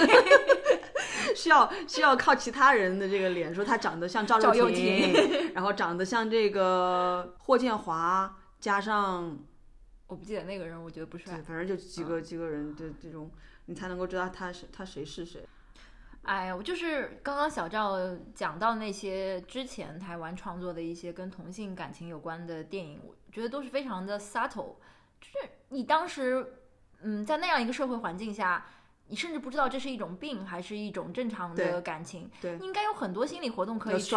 [laughs] 需要需要靠其他人的这个脸说他长得像赵赵又廷，[laughs] 然后长得像这个霍建华，加上我不记得那个人，我觉得不帅，。反正就几个、几个人的这种，你才能够知道他是他谁是谁。哎呀，我就是刚刚小赵讲到那些之前台湾创作的一些跟同性感情有关的电影，我觉得都是非常的 subtle，就是你当时嗯在那样一个社会环境下，你甚至不知道这是一种病还是一种正常的感情，对应该有很多心理活动可以去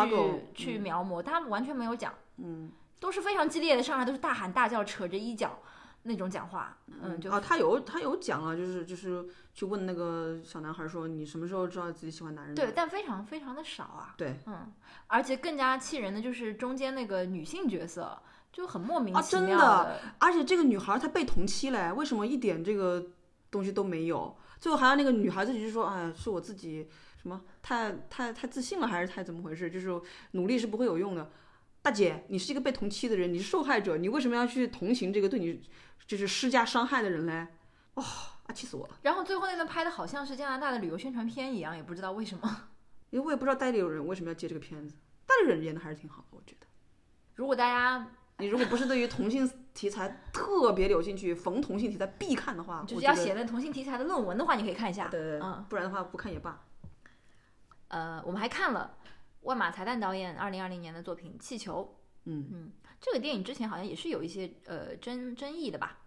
去嗯描摹，他们完全没有讲，嗯，都是非常激烈的，上来都是大喊大叫，扯着衣角。那种讲话，嗯，就啊，他有他有讲啊，就是就是去问那个小男孩说你什么时候知道自己喜欢男人？对，但非常非常的少啊。对，嗯，而且更加气人的就是中间那个女性角色就很莫名啊其妙真的而且这个女孩她被同期嘞，为什么一点这个东西都没有？最后还有那个女孩子就说，啊，是我自己什么太太太自信了，还是太怎么回事？就是努力是不会有用的。大姐，你是一个被同期的人，你是受害者，你为什么要去同情这个对你就是施加伤害的人嘞？哇、啊，气死我了！然后最后那段拍的好像是加拿大的旅游宣传片一样，也不知道为什么。[laughs] 因为我也不知道代理人为什么要接这个片子，代理人演的还是挺好的，我觉得。如果大家你如果不是对于同性题材特别有兴趣，逢同性题材必看的话，就是要写那同性题材的论文的话，你可以看一下。对对对嗯，不然的话不看也罢。呃，我们还看了万马才旦导演二零二零年的作品《气球》。嗯嗯，这个电影之前好像也是有一些呃争争议的吧？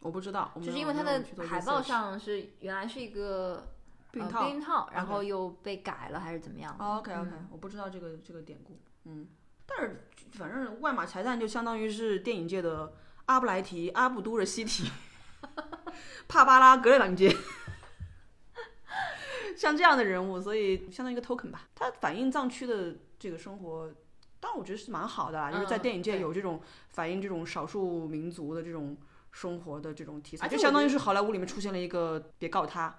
我不知道，就是因为它的海报上是原来是一个呃避孕套。然后又被改了还是怎么样？哦 OK OK，、嗯我不知道这个这个典故。嗯，但是反正万马才旦就相当于是电影界的阿布莱提、阿布都热西提、[laughs] 帕巴拉格列朗杰，像这样的人物，所以相当于一个 token 吧。它反映藏区的这个生活，当然我觉得是蛮好的啦，就是在嗯电影界有这种反映这种少数民族的这种生活的这种题材，就相当于是好莱坞里面出现了一个别告他。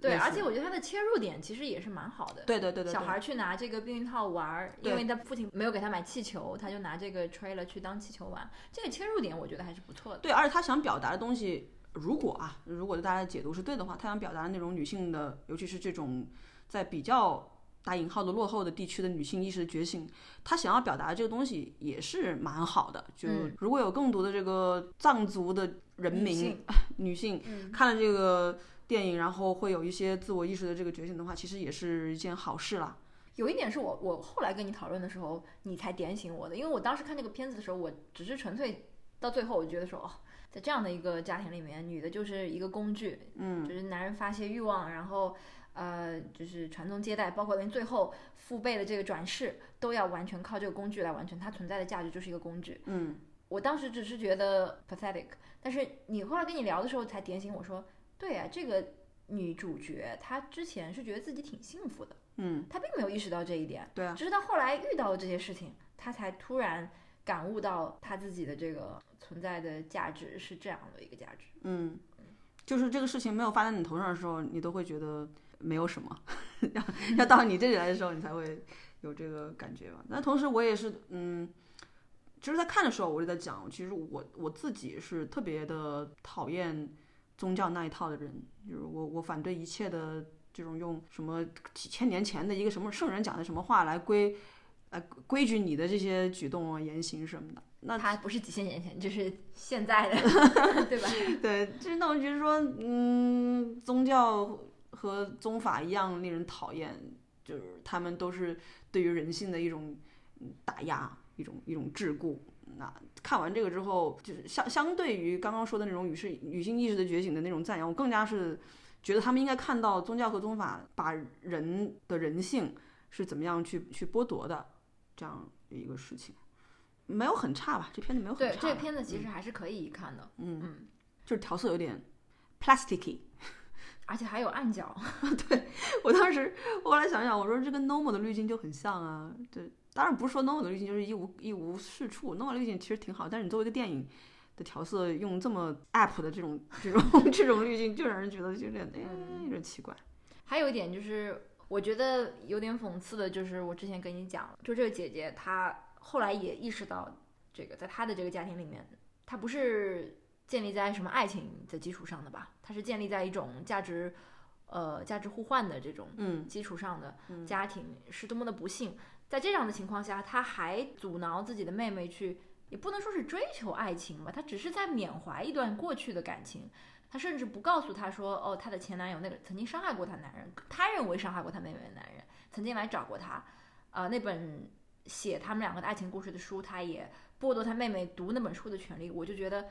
对，而且我觉得它的切入点其实也是蛮好的。对对对对，对小孩去拿这个避孕套玩儿，因为他父亲没有给他买气球，他就拿这个 trailer 去当气球玩。这个切入点我觉得还是不错的。对，而且他想表达的东西，如果啊，如果大家的解读是对的话，他想表达的那种女性的，尤其是这种在比较打引号的落后的地区的女性意识的觉醒，他想要表达的这个东西也是蛮好的。就嗯如果有更多的这个藏族的人民女性 [laughs] 女性嗯，看了这个电影，然后会有一些自我意识的这个觉醒的话，其实也是一件好事啦。有一点是我我后来跟你讨论的时候，你才点醒我的，因为我当时看这个片子的时候，我只是纯粹到最后，我就觉得说，哦，在这样的一个家庭里面，女的就是一个工具，嗯，就是男人发泄欲望，然后呃，就是传宗接代，包括连最后父辈的这个转世，都要完全靠这个工具来完成，它存在的价值就是一个工具。嗯，我当时只是觉得 pathetic，但是你后来跟你聊的时候才点醒我说，对啊，这个女主角她之前是觉得自己挺幸福的，嗯，她并没有意识到这一点，对啊，只是她后来遇到了这些事情，她才突然感悟到她自己的这个存在的价值是这样的一个价值。嗯，就是这个事情没有发在你头上的时候，你都会觉得没有什么，[laughs] 要要到你这里来的时候，你才会有这个感觉吧。那同时我也是，嗯，其实，在看的时候，我就在讲，其实我我自己是特别的讨厌宗教那一套的人，就是我我反对一切的这种用什么几千年前的一个什么圣人讲的什么话来规。来规矩你的这些举动啊、言行什么的，那他不是几千年前，就是现在的，[laughs] 对吧？[laughs] 对，就是那我觉得说，嗯，宗教和宗法一样令人讨厌，就是他们都是对于人性的一种嗯打压，一种一种桎梏。那看完这个之后，就是相相对于刚刚说的那种女士女性意识的觉醒的那种赞扬，我更加是觉得他们应该看到宗教和宗法把人的人性是怎么样去去剥夺的这样一个事情。没有很差吧？这片子没有很，差吧。这个片子其实还是可以看的，嗯，嗯，就是调色有点 plasticky。而且还有暗角，[laughs] 对我当时我后来想想，我说这跟 normal 的滤镜就很像啊。对，当然不是说 normal 的滤镜就是一无一无是处，normal 滤镜其实挺好，但是你作为一个电影的调色用这么 app 的这种这种这种滤镜，就让人觉得有点哎有点奇怪。还有一点就是，我觉得有点讽刺的，就是我之前跟你讲，就这个姐姐她后来也意识到，这个在她的这个家庭里面，她不是建立在什么爱情的基础上的吧？她是建立在一种价值，呃，价值互换的这种嗯基础上的嗯家庭，是多么的不幸。在这样的情况下，她还阻挠自己的妹妹去，也不能说是追求爱情吧，她只是在缅怀一段过去的感情。她甚至不告诉她说，哦，她的前男友那个曾经伤害过她男人，她认为伤害过她妹妹的男人，曾经来找过她。啊、那本写他们两个的爱情故事的书，她也剥夺她妹妹读那本书的权利。我就觉得，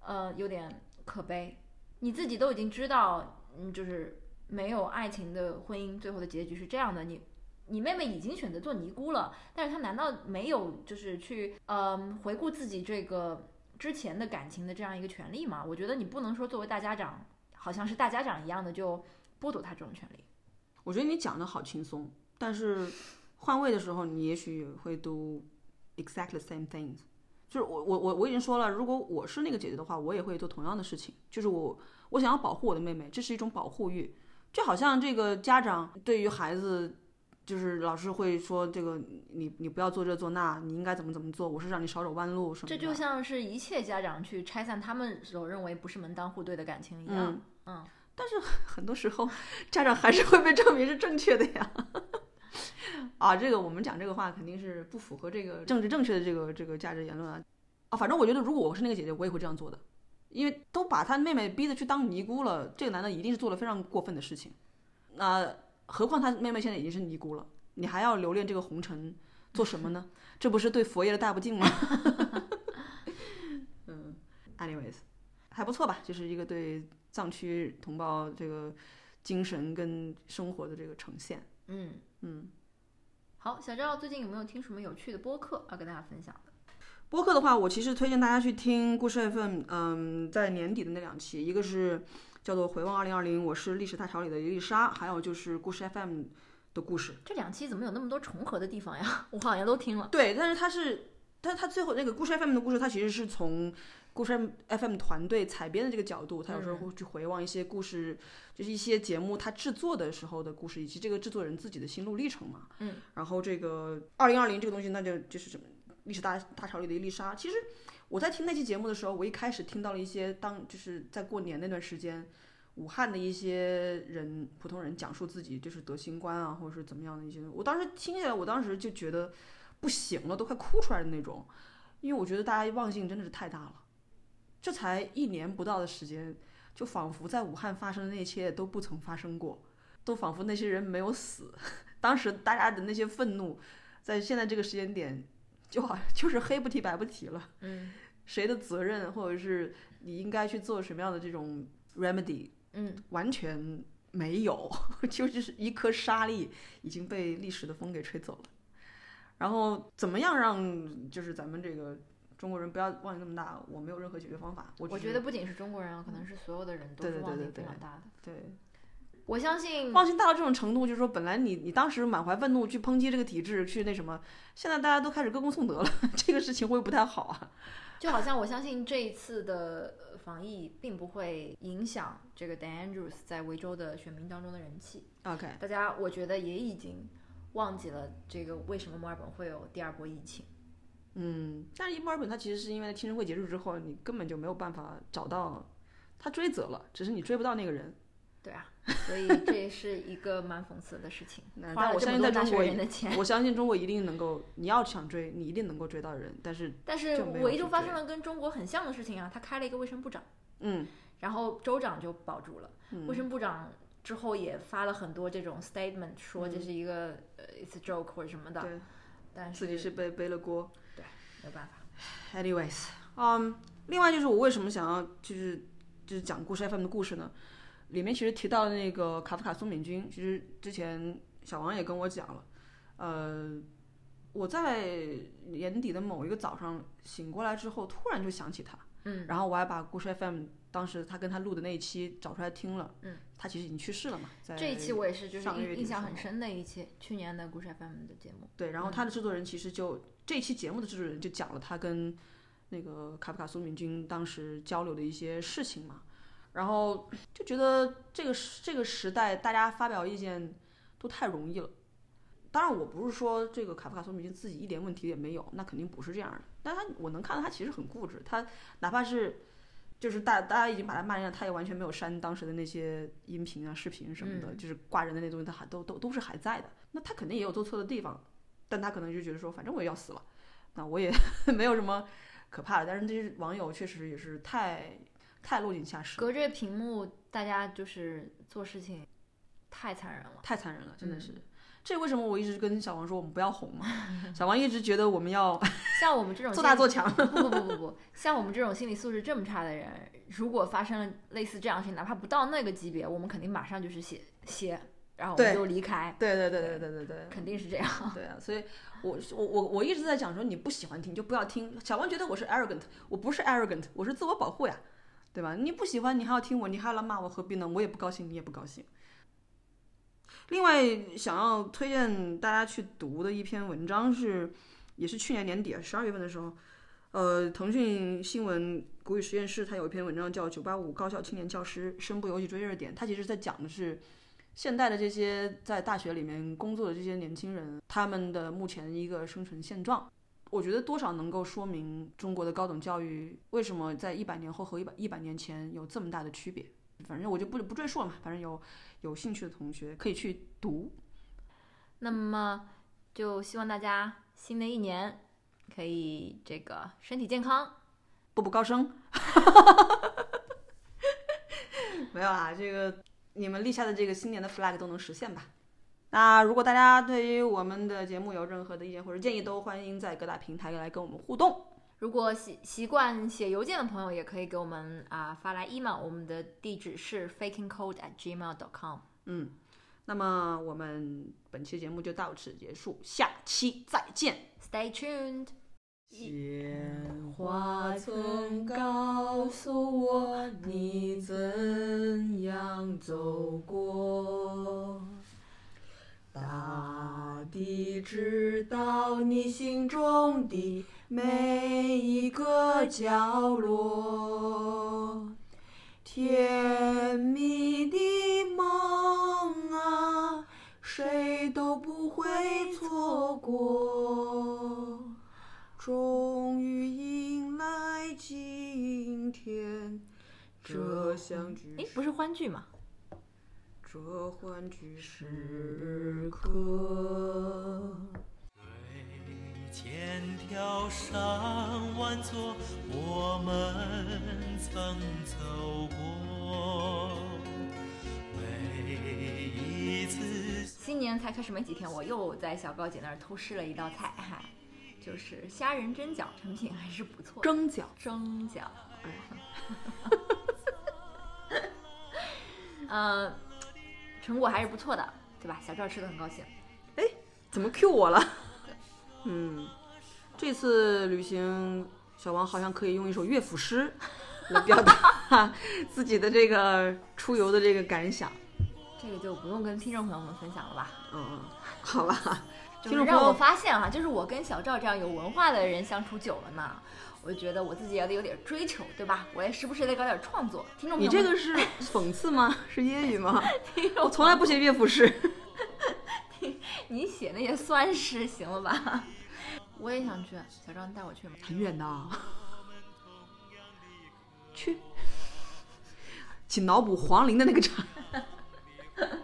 呃，有点可悲。你自己都已经知道，嗯，就是没有爱情的婚姻最后的结局是这样的，你。你妹妹已经选择做尼姑了，但是她难道没有就是去，嗯，回顾自己这个之前的感情的这样一个权利吗。我觉得你不能说作为大家长，好像是大家长一样的就剥夺她这种权利。我觉得你讲的好轻松，但是换位的时候，你也许会 do exactly same things。就是我我我我已经说了，如果我是那个姐姐的话，我也会做同样的事情。就是我我想要保护我的妹妹，这是一种保护欲，就好像这个家长对于孩子，就是老师会说这个你你不要做这做那，你应该怎么怎么做，我是让你少走弯路什么的。这就像是一切家长去拆散他们所认为不是门当户对的感情一样。嗯，但是很多时候家长还是会被证明是正确的呀。[laughs] 啊，这个我们讲这个话肯定是不符合这个政治正确的这个这个价值言论啊。啊，反正我觉得如果我是那个姐姐，我也会这样做的，因为都把他妹妹逼得去当尼姑了，这个男的一定是做了非常过分的事情。那何况他妹妹现在已经是尼姑了，你还要留恋这个红尘做什么呢？这不是对佛爷的大不敬吗？[laughs] 嗯，anyways，还不错吧，就是一个对藏区同胞这个精神跟生活的这个呈现。嗯嗯。好，小赵最近有没有听什么有趣的播客要跟大家分享的？播客的话，我其实推荐大家去听故事 FM，嗯，在年底的那两期，一个是叫做《回望二零二零》，我是历史大潮里的一粒沙，还有就是故事 FM 的故事。这两期怎么有那么多重合的地方呀？[laughs] 我好像都听了。对，但是它是，但它最后那个故事 FM 的故事，它其实是从故事 FM 团队采编的这个角度，它有时候会去回望一些故事。就是一些节目它制作的时候的故事，以及这个制作人自己的心路历程嘛。嗯。然后这个二零二零这个东西，那就就是什么历史大大潮里的一粒沙。其实我在听那期节目的时候，我一开始听到了一些当就是在过年那段时间，武汉的一些人普通人讲述自己就是得新冠啊，或者是怎么样的一些。我当时听起来，我当时就觉得不行了，都快哭出来的那种，因为我觉得大家忘性真的是太大了。这才一年不到的时间。就仿佛在武汉发生的那一切都不曾发生过，都仿佛那些人没有死。[laughs] 当时大家的那些愤怒，在现在这个时间点，就好就是黑不提白不提了。嗯，谁的责任，或者是你应该去做什么样的这种 remedy？嗯，完全没有，[laughs] 就是一颗沙粒已经被历史的风给吹走了。然后怎么样让就是咱们这个？中国人不要忘记那么大，我没有任何解决方法。我我觉得不仅是中国人啊，可能是所有的人都是忘性非常大的。对，我相信忘性大到这种程度，就是说，本来你你当时满怀愤怒去抨击这个体制，去那什么，现在大家都开始歌功颂德了，[laughs] 这个事情会不太好啊。就好像我相信这一次的防疫并不会影响这个 Dan Andrews 在维州的选民当中的人气。OK，大家我觉得也已经忘记了这个为什么墨尔本会有第二波疫情。嗯，但是伊墨尔本它其实是因为听证会结束之后，你根本就没有办法找到他追责了，只是你追不到那个人。对啊，所以这也是一个蛮讽刺的事情。[laughs] 但我相信在中国，我相信中国一定能够，你要想追，你一定能够追到人。但是但是维州发生了跟中国很像的事情啊，他开了一个卫生部长，嗯，然后州长就保住了，卫生部长之后也发了很多这种 statement，说这是一个呃 it's a joke 或者什么的，对，但是自己是背背了锅。对没办法，[sighs] anyways，嗯，另外就是我为什么想要就是就是讲故事 FM 的故事呢？里面其实提到的那个卡夫卡松敏君，其实之前小王也跟我讲了，呃，我在年底的某一个早上醒过来之后，突然就想起他，嗯，然后我还把故事 FM 当时他跟他录的那一期找出来听了，嗯，他其实已经去世了嘛，在这一期我也是就是印印象很深的一期去年的故事 FM 的节目，对，然后他的制作人其实就。这期节目的制作人就讲了他跟那个卡夫卡苏敏君当时交流的一些事情嘛，然后就觉得这个这个时代大家发表意见都太容易了。当然，我不是说这个卡夫卡苏敏君自己一点问题也没有，那肯定不是这样的。但他我能看到他其实很固执，他哪怕是就是大大家已经把他骂烂，他也完全没有删当时的那些音频啊、视频什么的，就是挂人的那东西，他还都都都是还在的。那他肯定也有做错的地方。但他可能就觉得说，反正我也要死了，那我也 [laughs] 没有什么可怕的。但是这些网友确实也是太太落井下石，隔着屏幕，大家就是做事情太残忍了，太残忍了，真的是。这为什么我一直跟小王说我们不要红嘛？[laughs] 小王一直觉得我们要像我们这种做大做强。不不不不不，像我们这种心理素质这么差的人，如果发生了类似这样的事情，哪怕不到那个级别，我们肯定马上就是写写然后我们对就离开，对对对对对对对。肯定是这样。对啊，所以我我我我一直在讲说你不喜欢听就不要听。小王觉得我是 arrogant，我不是 arrogant，我是自我保护呀，对吧？你不喜欢你还要听我，你还要来骂我，何必呢？我也不高兴，你也不高兴。另外，想要推荐大家去读的一篇文章是，也是去年年底十二月份的时候，呃，腾讯新闻国语实验室它有一篇文章叫《九八五高校青年教师身不由己追热点》，它其实在讲的是现代的这些在大学里面工作的这些年轻人，他们的目前一个生存现状。我觉得多少能够说明中国的高等教育为什么在一百年后和一百一百年前有这么大的区别。反正我就不不赘述了嘛，反正有有兴趣的同学可以去读。那么就希望大家新的一年可以这个身体健康。步步高升。[laughs] 没有啊，这个你们立下的这个新年的 flag 都能实现吧？那如果大家对于我们的节目有任何的意见或者建议，都欢迎在各大平台来跟我们互动。如果习习惯写邮件的朋友，也可以给我们啊、发来 email，我们的地址是 fakingcode at gmail dot com。嗯，那么我们本期节目就到此结束，下期再见。Stay tuned。鲜花曾告诉我你怎样走过，大地知道你心中的每一个角落，甜蜜的梦啊，谁都不会错过。终于迎来今天，这相聚诶，不是欢聚吗？这欢聚时刻。对千条山万座，我们曾走过。每一次新年才开始没几天，我又在小高姐那儿偷师了一道菜，哈，就是虾仁蒸饺，成品还是不错。蒸饺，蒸饺，哎，[laughs] 呃，成果还是不错的，对吧？小赵吃的很高兴。哎怎么 Q 我了？[laughs] 嗯，这次旅行，小王好像可以用一首乐府诗来表达 [laughs] 自己的这个出游的这个感想。这个就不用跟听众朋友们分享了吧？嗯嗯，好吧。就是让我发现哈、就是我跟小赵这样有文化的人相处久了呢，我就觉得我自己也得有点追求，对吧？我也时不时得搞点创作。听众朋你友们，这个是 [laughs] 讽刺吗？是揶揄吗？[laughs] 听众我从来不写乐府诗。[laughs] 你写那些酸诗行了吧？我也想去，小赵你带我去吗？很远的，去，请脑补黄龄的那个场。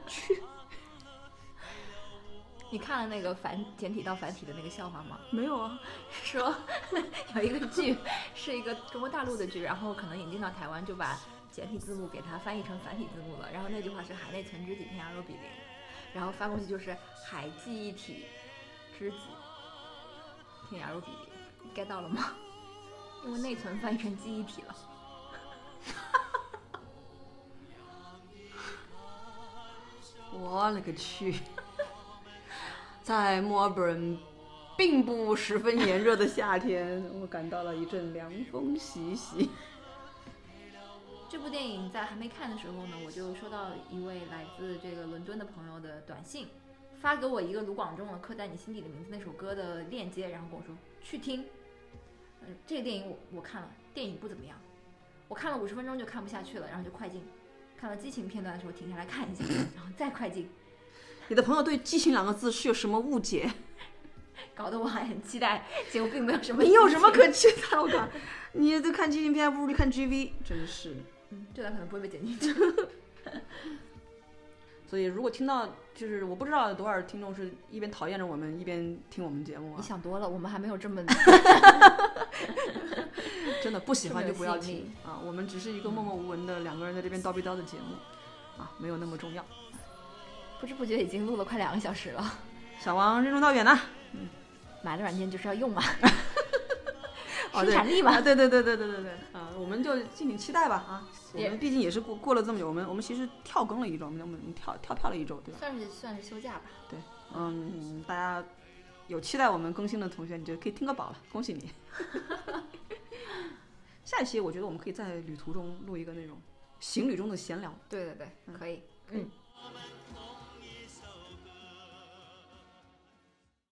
去，你看了那个繁简体到繁体的那个笑话吗？没有啊？[laughs] 说有一个剧是一个中国大陆的剧，然后可能引进到台湾就把简体字幕给它翻译成繁体字幕了。然后那句话是“海内存知己，天涯若比邻”，然后翻过去就是“海记一体，知己，天涯若比邻”。你 get 到了吗？因为内存翻译成记忆体了。我勒个去！在墨尔本并不十分炎热的夏天，我感到了一阵凉风习习。[laughs] 这部电影在还没看的时候呢，我就收到一位来自这个伦敦的朋友的短信，发给我一个卢广仲的《刻在你心底的名字》那首歌的链接，然后跟我说去听。嗯，这个电影我我看了，电影不怎么样，我看了五十分钟就看不下去了，然后就快进，看到激情片段的时候停下来看一下，然后再快进，你的朋友对“激情”两个字是有什么误解？[laughs] 搞得我还很期待，结果并没有什么。你有什么可期待？我靠！你都看激情片，还不如去看 GV，真是。嗯，这段可能不会被剪进去。[laughs] 所以，如果听到，就是我不知道有多少听众是一边讨厌着我们，一边听我们节目你啊。想多了，我们还没有这么 [laughs] 真的不喜欢就不要听啊！我们只是一个默默无闻的两个人在这边叨逼叨的节目啊，没有那么重要。不知不觉已经录了快两个小时了。小王任重道远呐，买了软件就是要用嘛。[laughs] 生产力嘛啊，对对对对对对对，啊，我们就敬请期待吧啊！我们毕竟也是过过了这么久，我们我们其实跳更了一周，我们我们跳跳票了一周，对吧？算是算是休假吧。对嗯，大家有期待我们更新的同学，你就可以听个饱了，恭喜你。[laughs] 下一期我觉得我们可以在旅途中录一个那种行旅中的闲聊。对对对。可以嗯。